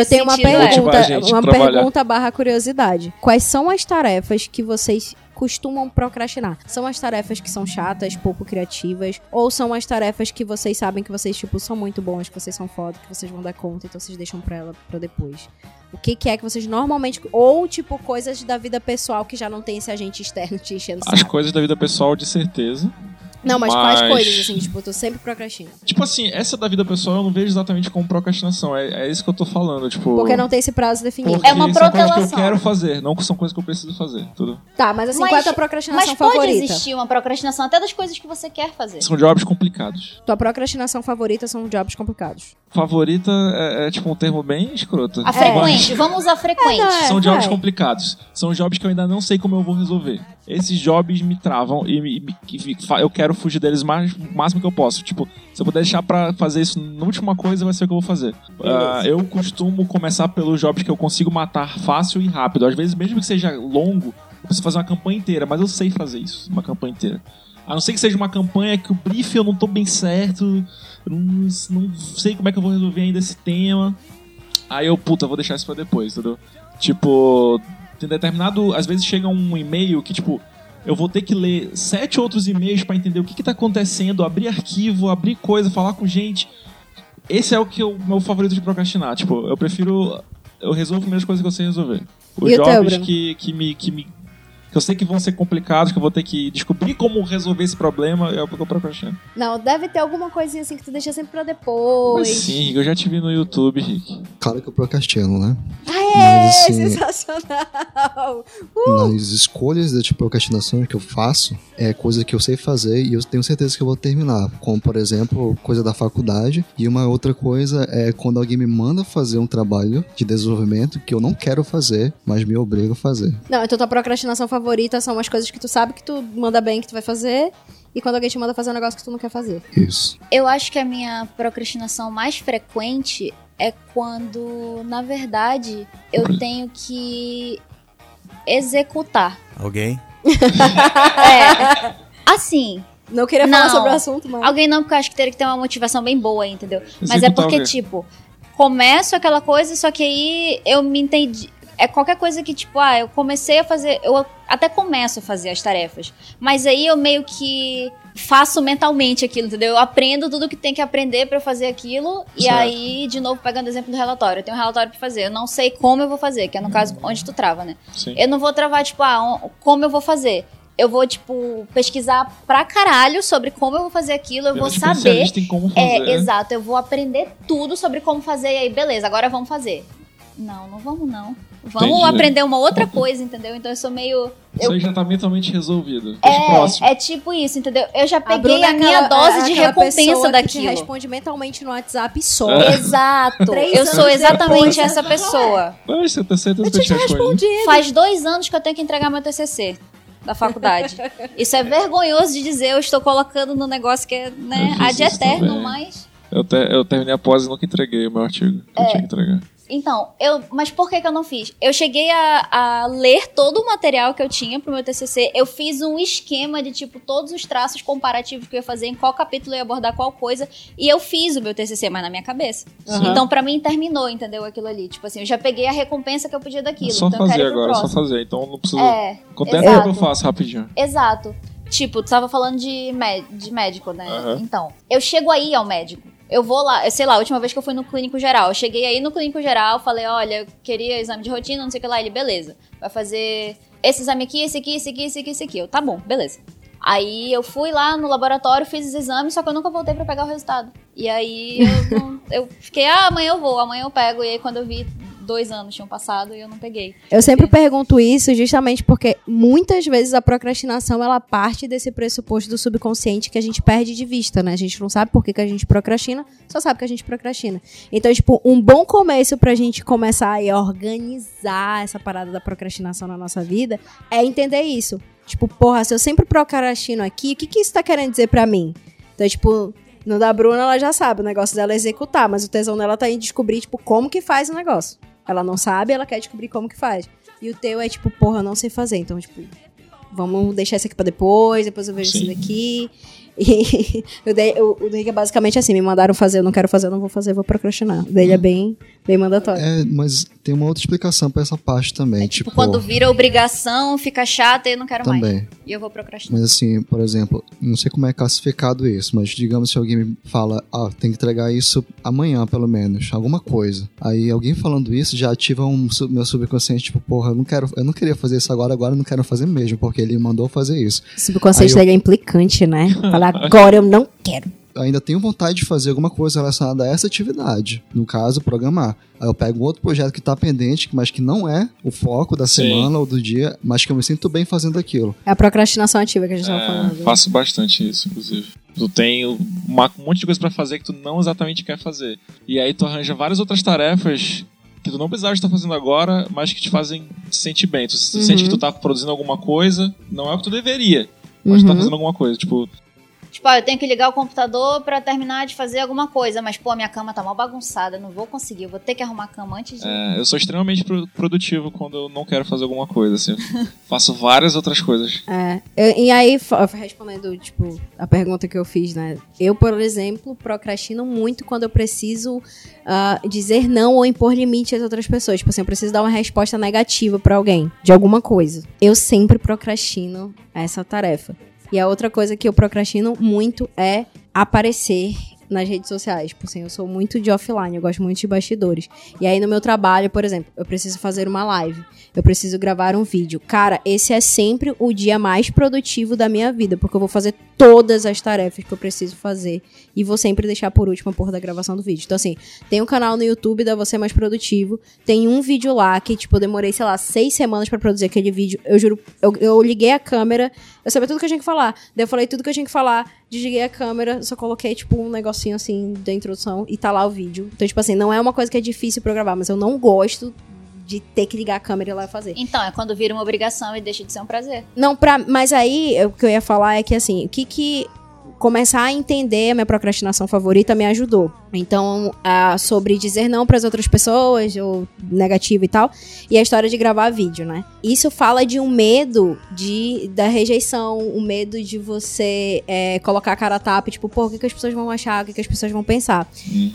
Eu tenho uma sentido, é. Pergunta, gente a uma trabalhar. pergunta barra curiosidade. Quais são as tarefas que vocês costumam procrastinar? São as tarefas que são chatas, pouco criativas, ou são as tarefas que vocês sabem que vocês tipo são muito bons, que vocês são foda, que vocês vão dar conta, então vocês deixam pra ela para depois? O que, que é que vocês normalmente ou tipo coisas da vida pessoal que já não tem esse agente externo te enchendo o As saco? coisas da vida pessoal, de certeza. Não, mas, mas- quais coisas assim, tipo, tu sempre procrastina? Tipo assim, essa da vida pessoal eu não vejo exatamente como procrastinação. É, é isso que eu tô falando. Tipo, Porque não tem esse prazo definido. porque É uma são coisas que eu quero fazer, não são coisas que eu preciso fazer. Tudo. Tá, mas assim, Mas- qual é a tua procrastinação Mas pode favorita? existir uma procrastinação até das coisas que você quer fazer. São jobs complicados. Tua procrastinação favorita são jobs complicados. Favorita é, é, tipo um termo bem escroto. A frequente, vamos usar frequente. não, é. São jobs complicados. São jobs que eu ainda não sei como eu vou resolver. Esses jobs me travam e me- me- eu quero fugir deles mais, o máximo que eu posso. Tipo, se eu puder deixar pra fazer isso na última coisa, vai ser o que eu vou fazer. Ah, eu costumo começar pelos jobs que eu consigo matar fácil e rápido. Às vezes, mesmo que seja longo, eu preciso fazer uma campanha inteira, mas eu sei fazer isso, uma campanha inteira. A não ser que seja uma campanha que o brief eu não tô bem certo, não, não sei como é que eu vou resolver ainda esse tema. Aí eu, puta, vou deixar isso pra depois, entendeu? Tipo, tem determinado. Às vezes chega um e-mail que, tipo, eu vou ter que ler sete outros e-mails pra entender o que, que tá acontecendo, abrir arquivo, abrir coisa, falar com gente. Esse é o que o meu favorito de procrastinar. Tipo, eu prefiro. Eu resolvo primeiras coisas que eu sei resolver. Os E jobs que, que me. Que me que eu sei que vão ser complicados, que eu vou ter que descobrir como resolver esse problema, é o que eu procrastino. Não, deve ter alguma coisinha assim que tu deixa sempre pra Mas depois. sim, Rick, eu já te vi no YouTube, Rick. Claro que eu procrastino, né? É, Mas, assim, sensacional! nas escolhas de procrastinação que eu faço, é coisa que eu sei fazer e eu tenho certeza que eu vou terminar. Como, por exemplo, coisa da faculdade. E uma outra coisa é quando alguém me manda fazer um trabalho de desenvolvimento que eu não quero fazer, mas me obriga a fazer. Não, então tua procrastinação favorita são umas coisas que tu sabe que tu manda bem, que tu vai fazer. E quando alguém te manda fazer um negócio que tu não quer fazer. Isso. Eu acho que a minha procrastinação mais frequente é quando, na verdade, eu tenho que executar. Alguém? É. Assim, Não queria falar Não. sobre o assunto, mas. alguém não, porque eu acho que teria que ter uma motivação bem boa, entendeu? Mas é Executar porque, tipo, começo aquela coisa, só que aí eu me entendi. É qualquer coisa que, tipo, ah, eu comecei a fazer. Eu até começo a fazer as tarefas. Mas aí eu meio que faço mentalmente aquilo, entendeu? Eu aprendo tudo que tem que aprender pra eu fazer aquilo. E Certo. aí, de novo, pegando o exemplo do relatório. Eu tenho um relatório pra fazer. Eu não sei como eu vou fazer, que é no caso onde tu trava, né? Sim. Eu não vou travar, tipo, ah, como eu vou fazer. Eu vou, tipo, pesquisar pra caralho sobre como eu vou fazer aquilo. Eu vou é saber. em como fazer. É, né? exato. Eu vou aprender tudo sobre como fazer. E aí, beleza, agora vamos fazer. Não, não vamos, não. Vamos Entendi. aprender uma outra coisa, entendeu? Então eu sou meio. Isso Eu, aí já tá mentalmente resolvido. É, é tipo isso, entendeu? Eu já A peguei a, é minha aquela- dose é de recompensa pessoa que responde mentalmente no WhatsApp só. É. Exato. Três eu sou exatamente depois, essa pessoa. Mas você tem certeza Eu que eu te respondi? Faz dois anos que eu tenho que entregar meu TCC da faculdade. Isso é vergonhoso de dizer. Eu estou colocando no negócio que é, né, ad isso eterno, também. mas. Eu, te- eu terminei a pós e nunca entreguei o meu artigo. que Eu É. tinha que entregar. Então, eu, mas por que, que eu não fiz? Eu cheguei a, a ler todo o material que eu tinha pro meu TCC. Eu fiz um esquema de, tipo, todos os traços comparativos que eu ia fazer, em qual capítulo eu ia abordar qual coisa. E eu fiz o meu TCC, mas na minha cabeça. Aham. Então, pra mim, terminou, entendeu? Aquilo ali. Tipo assim, eu já peguei a recompensa que eu podia daquilo. É só então, fazer agora, só fazer. Então não precisa. É, Quanto tempo exato. eu faço rapidinho? Exato. Tipo, tu tava falando de, de médico, né? Aham. Então, eu chego aí ao médico. Eu vou lá, sei lá, a última vez que eu fui no clínico geral, eu cheguei aí no clínico geral, falei, olha, eu queria exame de rotina, não sei o que lá, ele, beleza. Vai fazer esse exame aqui, esse aqui, esse aqui, esse aqui, esse aqui. Eu, tá bom, beleza. Aí eu fui lá no laboratório, fiz os exames, só que eu nunca voltei pra pegar o resultado. E aí eu, eu fiquei, ah, amanhã eu vou, amanhã eu pego. E aí quando eu vi, dois anos tinham passado e eu não peguei. Eu sempre pergunto isso justamente porque muitas vezes a procrastinação ela parte desse pressuposto do subconsciente que a gente perde de vista, né? A gente não sabe por que, que a gente procrastina, só sabe que a gente procrastina. Então, tipo, um bom começo pra gente começar a organizar essa parada da procrastinação na nossa vida é entender isso. Tipo, porra, se eu sempre procrastino aqui, o que, que isso tá querendo dizer pra mim? Então, tipo, no da Bruna ela já sabe, o negócio dela é executar, mas o tesão dela tá em descobrir, tipo, como que faz o negócio. Ela não sabe, ela quer descobrir como que faz. E o teu é tipo, porra, eu não sei fazer. Então, tipo, vamos deixar isso aqui pra depois, depois eu vejo Sim. isso daqui. E o, dele é basicamente assim, me mandaram fazer, eu não quero fazer, eu não vou fazer, eu vou procrastinar. O dele é bem, bem mandatório. É, mas tem uma outra explicação pra essa parte também. tipo, Tipo, quando vira obrigação, fica chata e eu não quero mais. também. E eu vou procrastinar. Mas assim, por exemplo, não sei como é classificado isso, mas digamos se alguém me fala, ah, tem que entregar isso amanhã, pelo menos, alguma coisa. Aí alguém falando isso já ativa um meu subconsciente, tipo, porra, eu não quero, eu não queria fazer isso agora, agora eu não quero fazer mesmo, porque ele mandou fazer isso. O subconsciente Aí eu- dele é implicante, né? Fala, agora eu não quero. Eu ainda tenho vontade de fazer alguma coisa relacionada a essa atividade, no caso, programar. Aí eu pego um outro projeto que tá pendente, mas que não é o foco da Sim. semana ou do dia, mas que eu me sinto bem fazendo aquilo. É a procrastinação ativa que a gente tava É, falando. faço bastante isso, inclusive. Tu tem uma- um monte de coisa pra fazer que tu não exatamente quer fazer. E aí tu arranja várias outras tarefas que tu não precisava estar fazendo agora, mas que te fazem te sentir bem. Tu Uhum. sente que tu tá produzindo alguma coisa, não é o que tu deveria, mas tu tá Uhum. fazendo alguma coisa. Tipo, Tipo, ah, eu tenho que ligar o computador pra terminar de fazer alguma coisa, mas pô, minha cama tá mal bagunçada, eu não vou conseguir, eu vou ter que arrumar a cama antes de. É, eu sou extremamente pro- produtivo quando eu não quero fazer alguma coisa, assim. Faço várias outras coisas. É, eu- e aí, respondendo, tipo, a pergunta que eu fiz, né? Eu, por exemplo, procrastino muito quando eu preciso ah, dizer não ou impor limite às outras pessoas. Tipo assim, eu preciso dar uma resposta negativa pra alguém, de alguma coisa. Eu sempre procrastino essa tarefa. E a outra coisa que eu procrastino muito é aparecer nas redes sociais. Tipo assim, eu sou muito de offline, eu gosto muito de bastidores. E aí no meu trabalho, por exemplo, eu preciso fazer uma live, eu preciso gravar um vídeo. Cara, esse é sempre o dia mais produtivo da minha vida, porque eu vou fazer todas as tarefas que eu preciso fazer e vou sempre deixar por último a porra da gravação do vídeo. Então assim, tem um canal no YouTube da Você Mais Produtivo, tem um vídeo lá que, tipo, eu demorei, sei lá, seis semanas pra produzir aquele vídeo. Eu juro, eu, eu liguei a câmera, eu sabia tudo que eu tinha que falar. Daí eu falei tudo que eu tinha que falar, desliguei a câmera, só coloquei, tipo, um negocinho assim da introdução e tá lá o vídeo. Então, tipo assim, não é uma coisa que é difícil pra gravar, mas eu não gosto de ter que ligar a câmera e ir lá fazer. Então, é quando vira uma obrigação e deixa de ser um prazer. Não, pra, mas aí o que eu ia falar é que assim, o que que começar a entender a minha procrastinação favorita me ajudou. Então, sobre dizer não para as outras pessoas, ou negativo e tal, e a história de gravar vídeo, né? Isso fala de um medo de da rejeição, o medo de você é, colocar a cara a tapa, tipo, pô, o que, que as pessoas vão achar, o que, que as pessoas vão pensar.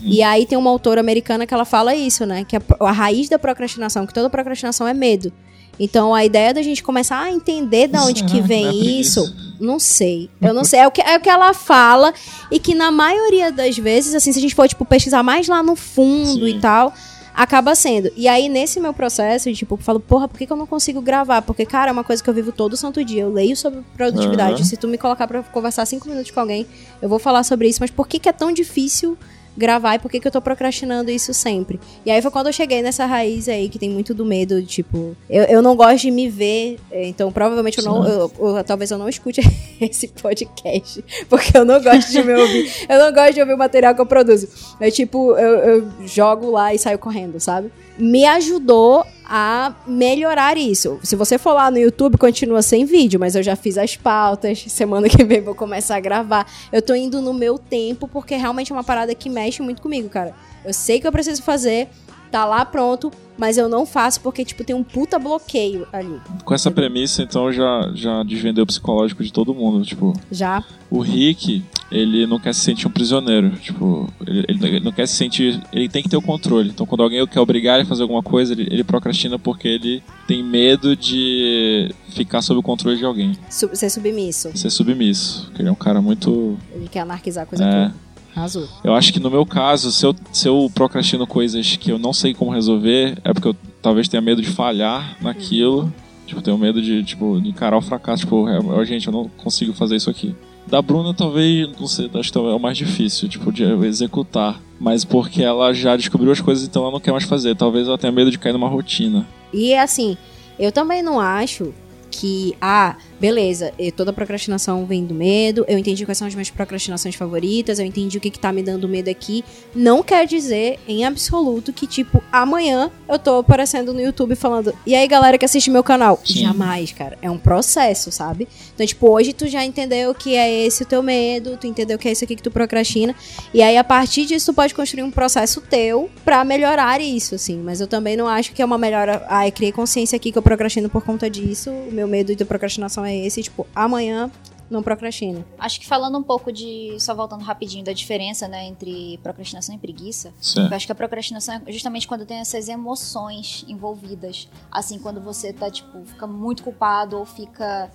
E aí tem uma autora americana que ela fala isso, né? Que a, a raiz da procrastinação, que toda procrastinação é medo. Então a ideia da gente começar a entender da onde Será que vem é isso, não sei. Eu não sei. É o, que, é o que ela fala e que na maioria das vezes, assim, se a gente for, tipo, pesquisar mais lá no fundo Sim. e tal, acaba sendo. E aí, nesse meu processo, eu, tipo, eu falo, porra, por que, que eu não consigo gravar? Porque, cara, é uma coisa que eu vivo todo santo dia. Eu leio sobre produtividade. Aham. Se tu me colocar pra conversar cinco minutos com alguém, eu vou falar sobre isso. Mas por que, que é tão difícil gravar e por que, que eu tô procrastinando isso sempre? E aí foi quando eu cheguei nessa raiz aí, que tem muito do medo, tipo, eu, eu não gosto de me ver, eh, então provavelmente eu não, eu- eu- talvez eu não escute esse podcast, porque eu não gosto de me ouvir, eu não gosto de ouvir o material que eu produzo. É tipo, eu, eu jogo lá e saio correndo, sabe? Me ajudou a melhorar isso. Se você for lá no YouTube, continua sem vídeo, mas eu já fiz as pautas. Semana que vem vou começar a gravar. Eu tô indo no meu tempo, porque realmente é uma parada que mexe muito comigo, cara. Eu sei que eu preciso fazer, tá lá pronto, mas eu não faço porque, tipo, tem um puta bloqueio ali. Com essa premissa, então, já, já desvendei o psicológico de todo mundo. Tipo, Já. o Rick, ele não quer se sentir um prisioneiro. Tipo, ele, ele- não quer se sentir. Ele tem que ter o controle. Então, quando alguém quer obrigar ele a fazer alguma coisa, ele, ele procrastina porque ele tem medo de ficar sob o controle de alguém. Su- ser submisso. Ser submisso. Porque ele é um cara muito. Ele quer anarquizar a coisa É. toda. Arrasou. Eu acho que no meu caso, se eu, se eu procrastino coisas que eu não sei como resolver, é porque eu talvez tenha medo de falhar naquilo. Tipo, tenho medo de, tipo, de encarar o fracasso. Tipo, é, é, gente, eu não consigo fazer isso aqui. Da Bruna, talvez, não sei, acho que é o mais difícil, tipo, de executar. Mas porque ela já descobriu as coisas, então ela não quer mais fazer. Talvez ela tenha medo de cair numa rotina. E assim, eu também não acho que, ah, beleza, toda procrastinação vem do medo, eu entendi quais são as minhas procrastinações favoritas, eu entendi o que, que tá me dando medo aqui. Não quer dizer, em absoluto, que, tipo, amanhã eu tô aparecendo no YouTube falando, e aí, galera que assiste meu canal? Sim. Jamais, cara. É um processo, sabe? Então, tipo, hoje tu já entendeu que é esse o teu medo, tu entendeu que é isso aqui que tu procrastina, e aí, a partir disso, tu pode construir um processo teu pra melhorar isso, assim. Mas eu também não acho que é uma melhora. Ah, eu criei consciência aqui que eu procrastino por conta disso. O meu medo de procrastinação é esse. Tipo, amanhã não procrastina. Acho que falando um pouco de. Só voltando rapidinho da diferença, né, entre procrastinação e preguiça. Certo. Eu acho que a procrastinação é justamente quando tem essas emoções envolvidas. Assim, quando você tá, tipo, fica muito culpado ou fica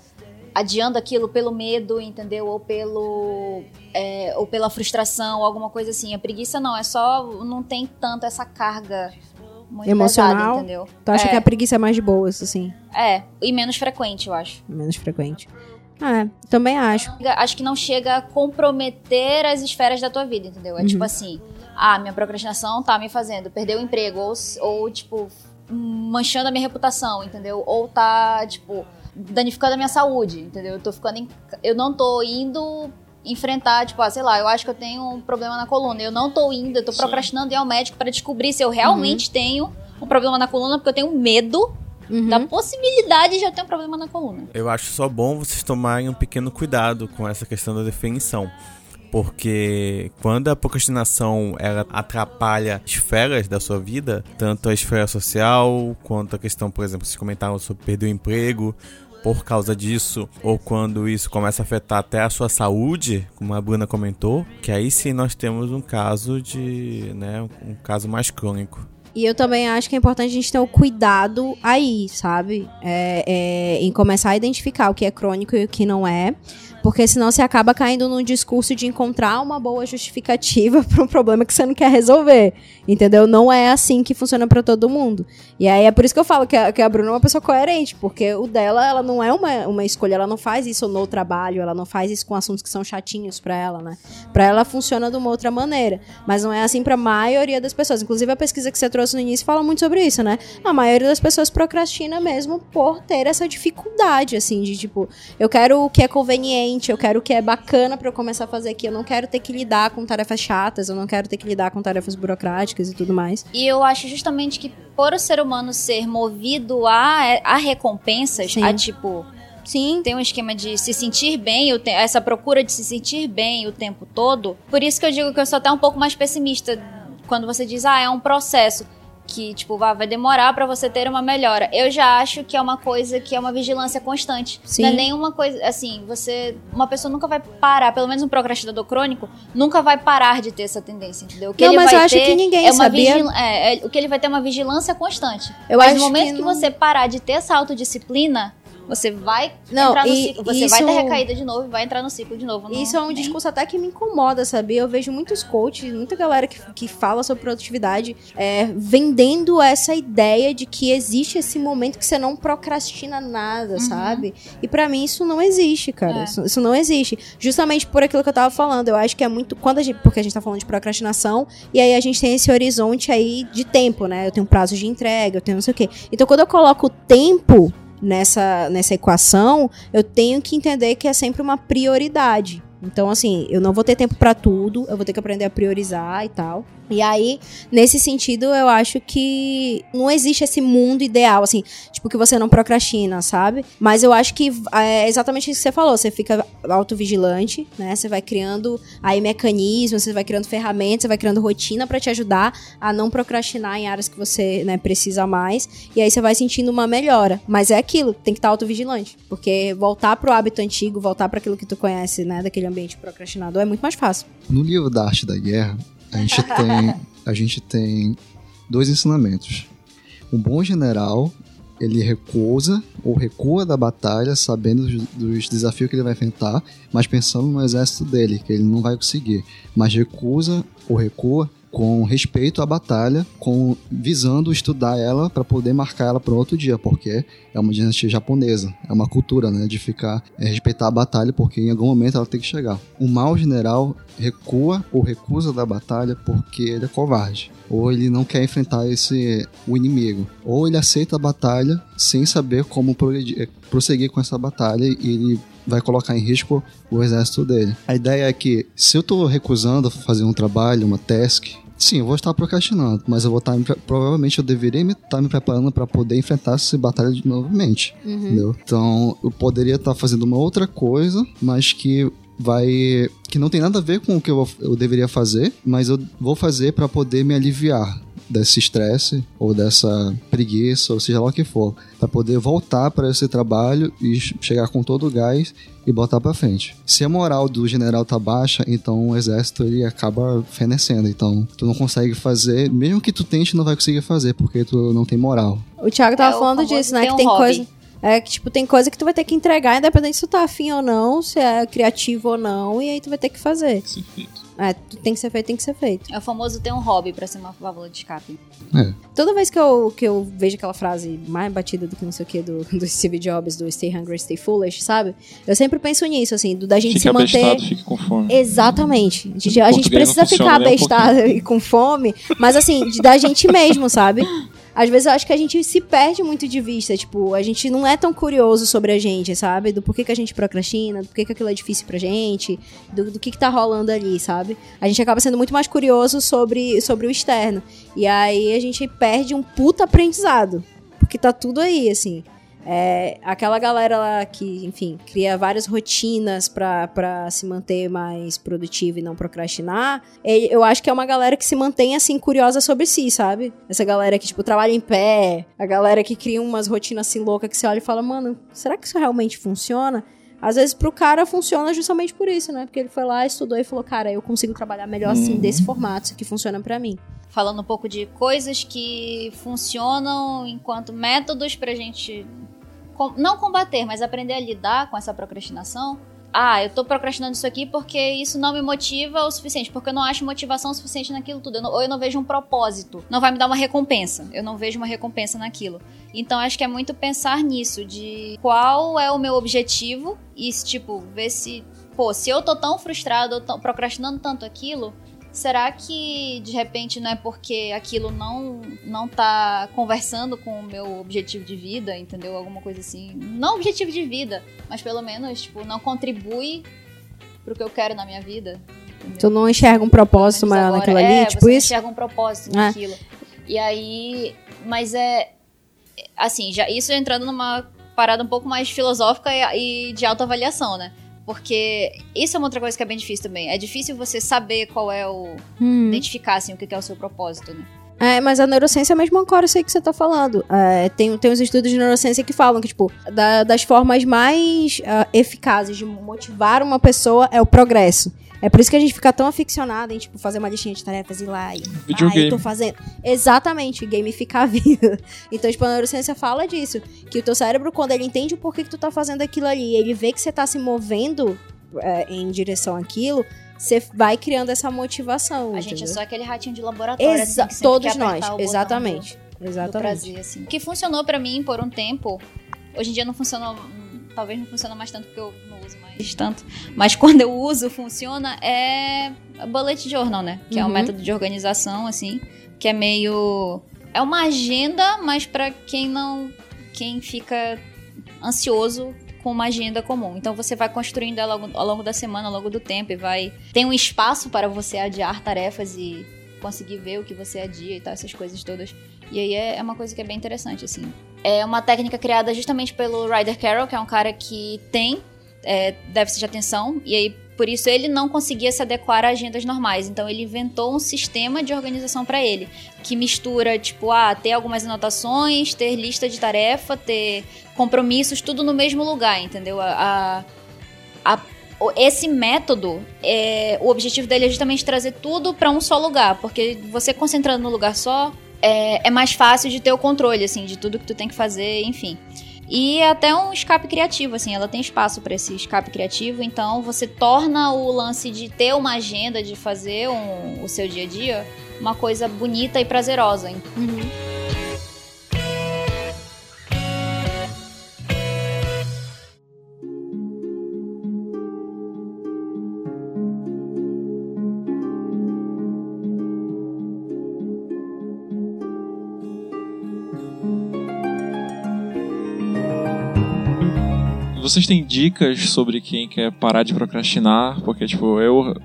adiando aquilo pelo medo, entendeu? Ou pelo. é, ou pela frustração, ou alguma coisa assim. A preguiça não, é só. não tem tanto essa carga muito Emocional? pesada, entendeu? Tu acha É. que a preguiça é mais de boas, assim, É, e menos frequente, eu acho. menos frequente? Ah, é, também acho. Acho que não chega a comprometer as esferas da tua vida, entendeu? É Uhum. tipo assim, ah, minha procrastinação tá me fazendo perder o emprego, ou, ou tipo, manchando a minha reputação, entendeu? Ou tá, tipo, danificando a minha saúde, entendeu? Eu tô ficando em- eu não tô indo enfrentar, tipo, ah, sei lá, eu acho que eu tenho um problema na coluna. Eu não tô indo, eu tô Sim. procrastinando ir ao médico pra descobrir se eu realmente tenho um problema na coluna, porque eu tenho medo da possibilidade de eu ter um problema na coluna. Eu acho só bom vocês tomarem um pequeno cuidado com essa questão da definição. Porque quando a procrastinação ela atrapalha esferas da sua vida, tanto a esfera social, quanto a questão, por exemplo, se comentaram sobre perder o emprego por causa disso, ou quando isso começa a afetar até a sua saúde, como a Bruna comentou, que aí sim nós temos um caso de, né, um caso mais crônico. E eu também acho que é importante a gente ter o cuidado aí, sabe? É, é, em começar a identificar o que é crônico e o que não é. Porque senão você acaba caindo num discurso de encontrar uma boa justificativa para um problema que você não quer resolver. Entendeu? Não é assim que funciona para todo mundo. E aí é por isso que eu falo que a, que a Bruna é uma pessoa coerente, porque o dela, ela não é uma, uma escolha, ela não faz isso no trabalho, ela não faz isso com assuntos que são chatinhos para ela, né? Para ela funciona de uma outra maneira. Mas não é assim para a maioria das pessoas. Inclusive a pesquisa que você trouxe no início fala muito sobre isso, né? A maioria das pessoas procrastina mesmo por ter essa dificuldade, assim, de tipo, eu quero o que é conveniente, eu quero o que é bacana para eu começar a fazer aqui, eu não quero ter que lidar com tarefas chatas, eu não quero ter que lidar com tarefas burocráticas e tudo mais. E eu acho justamente que por o ser humano ser movido a, a recompensas, Sim. a tipo, Sim, tem um esquema de se sentir bem, essa procura de se sentir bem o tempo todo. Por isso que eu digo que eu sou até um pouco mais pessimista quando você diz, ah, é um processo que, tipo, vai, vai demorar pra você ter uma melhora. Eu já acho que é uma coisa que é uma vigilância constante. Sim. Não é nenhuma coisa, assim, você... Uma pessoa nunca vai parar, pelo menos um procrastinador crônico, nunca vai parar de ter essa tendência, entendeu? O que Não, ele mas vai eu acho ter que ninguém é uma sabia. vigil- é, é, o que ele vai ter é uma vigilância constante. Eu Mas acho no momento que que, não- você parar de ter essa autodisciplina, você vai Não, entrar no e ciclo. Você vai ter isso- recaída de novo e vai entrar no ciclo de novo. Não- Isso é um nem- discurso até que me incomoda, sabia? Eu vejo muitos coaches, muita galera que, que fala sobre produtividade é, vendendo essa ideia de que existe esse momento que você não procrastina nada, sabe? E pra mim isso não existe, cara. É. Isso, isso não existe. Justamente por aquilo que eu tava falando. Eu acho que é muito. Quando a gente, porque a gente tá falando de procrastinação, e aí a gente tem esse horizonte aí de tempo, né? Eu tenho prazo de entrega, eu tenho não sei o quê. Então quando eu coloco o tempo nessa, nessa equação, eu tenho que entender que é sempre uma prioridade. Então, assim, eu não vou ter tempo pra tudo, eu vou ter que aprender a priorizar e tal. E aí, nesse sentido, eu acho que não existe esse mundo ideal, assim, tipo, que você não procrastina, sabe? Mas eu acho que é exatamente isso que você falou. Você fica autovigilante, né? Você vai criando aí mecanismos, você vai criando ferramentas, você vai criando rotina pra te ajudar a não procrastinar em áreas que você né, precisa mais. E aí você vai sentindo uma melhora. Mas é aquilo, tem que estar autovigilante. Porque voltar pro hábito antigo, voltar para aquilo que tu conhece, né? Daquele ambiente procrastinador é muito mais fácil. No livro da Arte da Guerra, a gente tem, a gente tem dois ensinamentos. Um bom general, ele recusa ou recua da batalha sabendo dos, dos desafios que ele vai enfrentar, mas pensando no exército dele, que ele não vai conseguir. Mas recusa ou recua com respeito à batalha, com visando estudar ela para poder marcar ela para outro dia, porque é uma dinastia japonesa, é uma cultura, né, de ficar é, respeitar a batalha, porque em algum momento ela tem que chegar. O mau general recua ou recusa da batalha porque ele é covarde, ou ele não quer enfrentar esse o inimigo, ou ele aceita a batalha sem saber como progredir- prosseguir com essa batalha e ele vai colocar em risco o exército dele. A ideia é que se eu tô recusando fazer um trabalho, uma task, sim, eu vou estar procrastinando, mas eu vou estar me pre- provavelmente eu deveria estar me preparando para poder enfrentar essa batalha de novamente, entendeu? Então, eu poderia estar fazendo uma outra coisa, mas que vai que não tem nada a ver com o que eu, eu deveria fazer, mas eu vou fazer para poder me aliviar desse estresse ou dessa preguiça ou seja lá o que for, para poder voltar para esse trabalho e ch- chegar com todo o gás e botar para frente. Se a moral do general tá baixa, então o exército ele acaba fenecendo, então tu não consegue fazer, mesmo que tu tente, não vai conseguir fazer porque tu não tem moral. O Thiago tava É, falando disso, né? Que um tem hobby. coisa. É que, tipo, tem coisa que tu vai ter que entregar, independente se tu tá afim ou não, se é criativo ou não, e aí tu vai ter que fazer. Sim. É, tu tem que ser feito, tem que ser feito. É o famoso ter um hobby pra ser uma válvula de escape. Toda vez que eu, que eu vejo aquela frase mais batida do que não sei o que do, do Steve Jobs, do Stay Hungry, Stay Foolish, sabe? Eu sempre penso nisso, assim, do, da gente Fique se manter. abestado, fique com fome. Exatamente. A gente, a gente precisa ficar um abestado e com fome, mas assim, de, da gente mesmo, sabe? Às vezes eu acho que a gente se perde muito de vista, tipo, a gente não é tão curioso sobre a gente, sabe? Do porquê que a gente procrastina, do porquê que aquilo é difícil pra gente, do, do que que tá rolando ali, sabe? A gente acaba sendo muito mais curioso sobre, sobre o externo. E aí a gente perde um puta aprendizado. Porque tá tudo aí, assim. É, aquela galera lá que, enfim, cria várias rotinas pra, pra se manter mais produtivo e não procrastinar, é- eu acho que é uma galera que se mantém, assim, curiosa sobre si, sabe? Essa galera que, tipo, trabalha em pé, a galera que cria umas rotinas assim loucas que você olha e fala, mano, será que isso realmente funciona? Às vezes pro cara funciona justamente por isso, né? Porque ele foi lá, estudou e falou, cara, eu consigo trabalhar melhor assim, desse formato, isso aqui funciona pra mim. Falando um pouco de coisas que funcionam enquanto métodos pra gente com- não combater, mas aprender a lidar com essa procrastinação. Ah, eu tô procrastinando isso aqui porque isso não me motiva o suficiente, porque eu não acho motivação suficiente naquilo tudo, eu não- ou eu não vejo um propósito, não vai me dar uma recompensa, eu não vejo uma recompensa naquilo. Então acho que é muito pensar nisso, de qual é o meu objetivo e, tipo, ver se, pô, se eu tô tão frustrado, ou tão- procrastinando tanto aquilo, Será que de repente não é porque aquilo não não tá conversando com o meu objetivo de vida, entendeu? Alguma coisa assim. Não objetivo de vida, mas pelo menos, tipo, não contribui pro que eu quero na minha vida. entendeu? Tu não enxerga um propósito maior naquilo ali, é, tipo você isso? enxerga um propósito É. naquilo. E aí, mas é assim, já isso entrando numa parada um pouco mais filosófica e, e de autoavaliação, né? Porque isso é uma outra coisa que é bem difícil também. É difícil você saber qual é o Hum. identificar assim o que é o seu propósito, né? É, mas a neurociência é mesmo ancora isso aí que você tá falando. É, tem, tem uns estudos de neurociência que falam que, tipo, da- das formas mais ah, eficazes de motivar uma pessoa é o progresso. É por isso que a gente fica tão aficionado em, tipo, fazer uma listinha de tarefas e ir lá e. Ah, Videogame. eu tô fazendo. Exatamente, gamificar a vida. Então, tipo, a neurociência fala disso. Que o teu cérebro, quando ele entende o porquê que tu tá fazendo aquilo ali, ele vê que você tá se movendo é, em direção àquilo, você vai criando essa motivação. A gente é entendeu? só aquele ratinho de laboratório, assim, Exa que sempre todos quer nós, exatamente. do- do Exatamente. prazer, assim. O que funcionou pra mim por um tempo, hoje em dia não funciona, hum, talvez não funciona mais tanto porque eu mais tanto, mas quando eu uso, funciona, é bullet journal, né? Que é um Uhum. método de organização, assim, que é meio... É uma agenda, mas pra quem não... Quem fica ansioso com uma agenda comum. Então você vai construindo ela ao longo- ao longo da semana, ao longo do tempo e vai tem um espaço para você adiar tarefas e conseguir ver o que você adia e tal, essas coisas todas. E aí é, é uma coisa que é bem interessante, assim. É uma técnica criada justamente pelo Ryder Carroll, que é um cara que tem é, déficit de atenção, e aí por isso ele não conseguia se adequar a agendas normais. Então ele inventou um sistema de organização para ele, que mistura, tipo, ah, ter algumas anotações, ter lista de tarefa, ter compromissos, tudo no mesmo lugar, entendeu? A, a- a- esse método, é, o objetivo dele é justamente trazer tudo para um só lugar, porque você concentrando no lugar só, é, é mais fácil de ter o controle, assim, de tudo que tu tem que fazer, enfim. E até um escape criativo, assim, ela tem espaço para esse escape criativo, então você torna o lance de ter uma agenda, de fazer um- o seu dia a dia, uma coisa bonita e prazerosa. Uhum. Vocês têm dicas sobre quem quer parar de procrastinar? Porque, tipo, eu,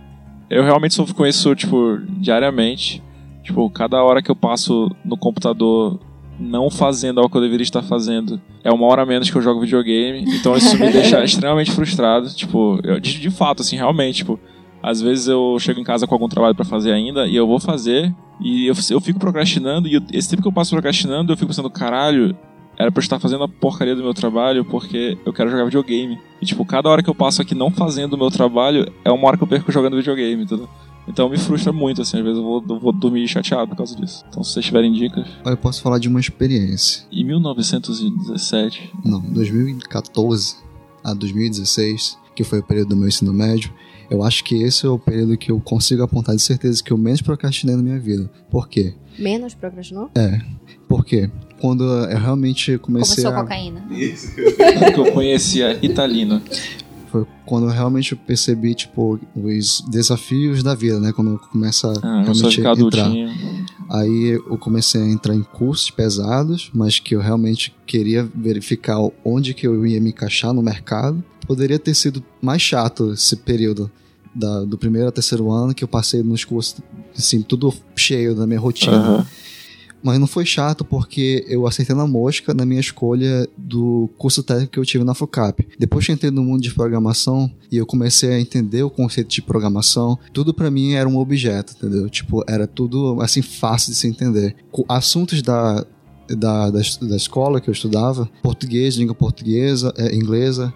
eu realmente sofro com isso, tipo, diariamente. Tipo, cada hora que eu passo no computador não fazendo algo que eu deveria estar fazendo, é uma hora menos que eu jogo videogame. Então isso me deixa extremamente frustrado. Tipo, eu- de, de fato, assim, realmente, tipo, às vezes eu chego em casa com algum trabalho pra fazer ainda e eu vou fazer e eu, eu fico procrastinando e eu- esse tempo que eu passo procrastinando eu fico pensando, caralho, era pra eu estar fazendo a porcaria do meu trabalho porque eu quero jogar videogame. E, tipo, cada hora que eu passo aqui não fazendo o meu trabalho é uma hora que eu perco jogando videogame, entendeu? Então me frustra muito, assim, às vezes eu vou, eu vou dormir chateado por causa disso. Então, se vocês tiverem dicas. Olha, eu posso falar de uma experiência. Em 1917, Não, 2014 a 2016, que foi o período do meu ensino médio, eu acho que esse é o período que eu consigo apontar de certeza que eu menos procrastinei na minha vida. Por quê? Menos procrastinou? Por quê? Quando eu realmente comecei Começou a... cocaína. que eu conhecia Italino. Foi quando eu realmente percebi, tipo, os desafios da vida, né? Quando eu começo a Ah, realmente ficar entrar. Aí eu comecei a entrar em cursos pesados, mas que eu realmente queria verificar onde que eu ia me encaixar no mercado. Poderia ter sido mais chato esse período da- do primeiro ao terceiro ano que eu passei nos cursos, assim, tudo cheio da minha rotina. Aham. Mas não foi chato porque eu acertei na mosca na minha escolha do curso técnico que eu tive na FUCAP. Depois que entrei no mundo de programação e eu comecei a entender o conceito de programação, tudo pra mim era um objeto, entendeu? Tipo, era tudo assim fácil de se entender. Assuntos da da, da, da escola que eu estudava, português, língua portuguesa, eh, inglesa,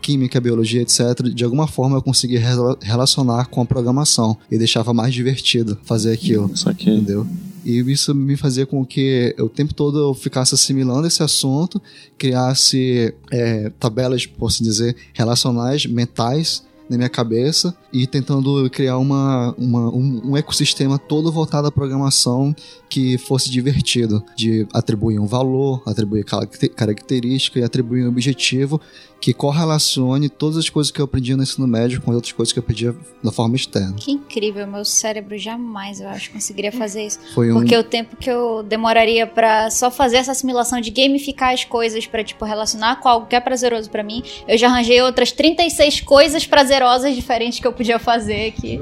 química, biologia, etc. De alguma forma eu conseguia rela- relacionar com a programação e deixava mais divertido fazer aquilo Isso aqui. entendeu? E isso me fazia com que eu, o tempo todo eu ficasse assimilando esse assunto, criasse é, tabelas, posso dizer, relacionais, mentais na minha cabeça e tentando criar uma, uma- um, um ecossistema todo voltado à programação que fosse divertido, de atribuir um valor, atribuir caracte- característica e atribuir um objetivo que correlacione todas as coisas que eu aprendi no ensino médio com as outras coisas que eu aprendi da forma externa. Que incrível, meu cérebro jamais, eu acho, conseguiria fazer isso. Foi um Porque o tempo que eu demoraria pra só fazer essa assimilação de gamificar as coisas pra, tipo, relacionar com algo que é prazeroso pra mim, eu já arranjei outras 36 coisas prazerosas diferentes que eu podia fazer que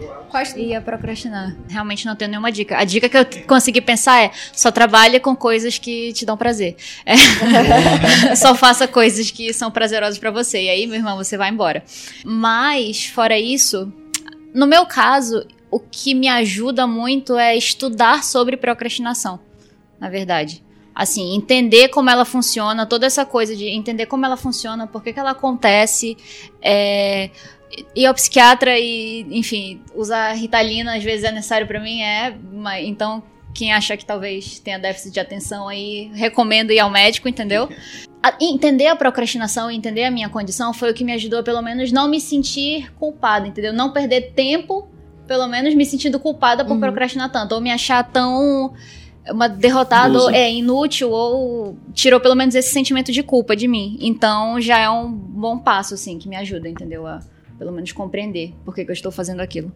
ia procrastinar. Realmente não tenho nenhuma dica. A dica que eu consegui pensar é só trabalhe com coisas que te dão prazer. É. só faça coisas que são prazerosas pra você. E aí, meu irmão, você vai embora. Mas, fora isso, no meu caso, o que me ajuda muito é estudar sobre procrastinação, na verdade. Assim, entender como ela funciona, toda essa coisa de entender como ela funciona, por que, que ela acontece, é, ir ao psiquiatra e, enfim, usar Ritalina às vezes é necessário pra mim, é, mas, então quem acha que talvez tenha déficit de atenção aí, recomendo ir ao médico, entendeu? A- entender a procrastinação e entender a minha condição foi o que me ajudou pelo menos não me sentir culpada, entendeu? Não perder tempo, pelo menos me sentindo culpada por procrastinar tanto, ou me achar tão uma derrotada, ou é inútil, ou tirou pelo menos esse sentimento de culpa de mim. Então já é um bom passo, assim, que me ajuda, entendeu? A pelo menos compreender por que, que eu estou fazendo aquilo.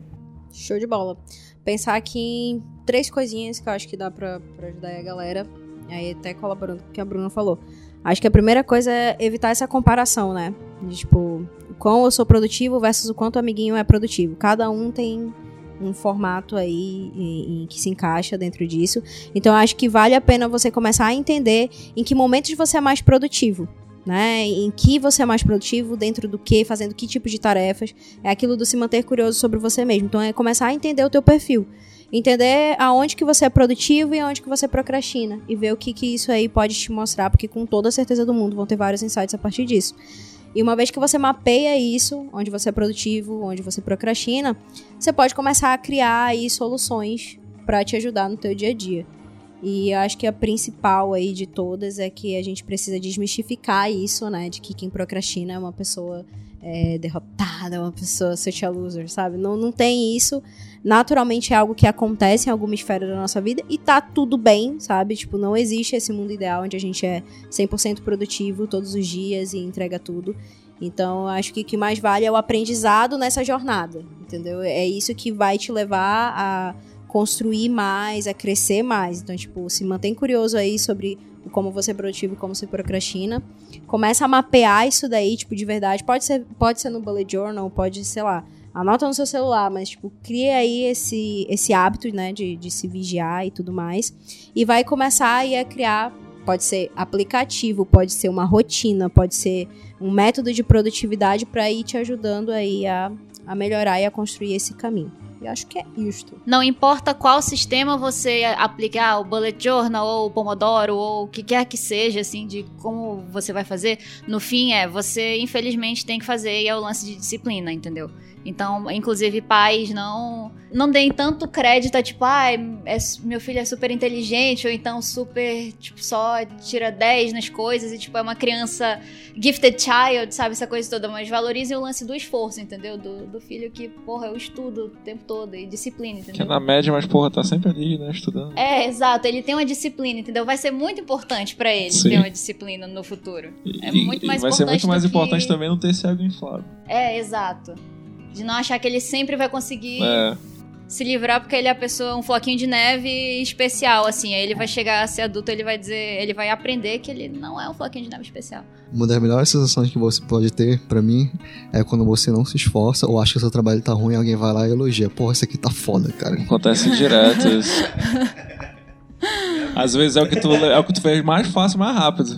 Show de bola. Pensar aqui em três coisinhas que eu acho que dá pra ajudar a galera. Aí até colaborando com o que a Bruna falou. Acho que a primeira coisa é evitar essa comparação, né? De, tipo, o quão eu sou produtivo versus o quanto o amiguinho é produtivo. Cada um tem um formato aí em, em que se encaixa dentro disso. Então, acho que vale a pena você começar a entender em que momentos você é mais produtivo. Né? Em que você é mais produtivo, dentro do que, fazendo que tipo de tarefas. É aquilo do se manter curioso sobre você mesmo. Então é começar a entender o teu perfil. Entender aonde que você é produtivo e aonde que você procrastina. E ver o que, que isso aí pode te mostrar, porque com toda a certeza do mundo vão ter vários insights a partir disso. E uma vez que você mapeia isso, onde você é produtivo, onde você procrastina, você pode começar a criar aí soluções para te ajudar no teu dia a dia. E eu acho que a principal aí de todas é que a gente precisa desmistificar isso, né? De que quem procrastina é uma pessoa é, derrotada, uma pessoa such a loser, sabe? Não, não tem isso. Naturalmente é algo que acontece em alguma esfera da nossa vida e tá tudo bem, sabe? Tipo, não existe esse mundo ideal onde a gente é 100% produtivo todos os dias e entrega tudo. Então, acho que o que mais vale é o aprendizado nessa jornada, entendeu? É isso que vai te levar a construir mais, a crescer mais. Então, tipo, se mantém curioso aí sobre como você é produtivo e como você procrastina. Começa a mapear isso daí, tipo, de verdade. Pode ser, pode ser no bullet journal, pode, sei lá, anota no seu celular, mas, tipo, cria aí esse, esse hábito, né, de, de se vigiar e tudo mais. E vai começar aí a criar, pode ser aplicativo, pode ser uma rotina, pode ser um método de produtividade para ir te ajudando aí a, a melhorar e a construir esse caminho. Eu acho que é isto. Não importa qual sistema você aplicar, o Bullet Journal ou o Pomodoro ou o que quer que seja, assim, de como você vai fazer, no fim é, você infelizmente tem que fazer e é o lance de disciplina, entendeu? Então, inclusive, pais não não deem tanto crédito a tipo, ah, é, meu filho é super inteligente, ou então super, tipo, só tira 10 nas coisas e, tipo, é uma criança gifted child, sabe? Essa coisa toda. Mas valorizem o lance do esforço, entendeu? Do, do filho que, porra, eu estudo o tempo todo e disciplina, Que é entendeu? na média, mas porra, tá sempre ali, né, estudando. É, exato. Ele tem uma disciplina, entendeu? Vai ser muito importante pra ele Sim. ter uma disciplina no futuro. E, É muito e mais vai ser importante muito mais do que- importante também não ter esse ego inflado. É, exato. De não achar que ele sempre vai conseguir É, se livrar porque ele é a pessoa, um floquinho de neve especial, assim. Aí ele vai chegar a ser adulto, ele vai dizer, ele vai aprender que ele não é um floquinho de neve especial. Uma das melhores sensações que você pode ter, pra mim, é quando você não se esforça ou acha que o seu trabalho tá ruim e alguém vai lá e elogia. Porra, isso aqui tá foda, cara. acontece direto isso. Às vezes é o que tu, é o que tu fez mais fácil, mais rápido.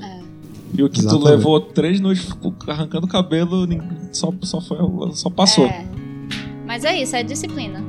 E o que tu Exatamente. levou três noites arrancando o cabelo, só, só, foi, só passou. É. Mas é isso, é disciplina.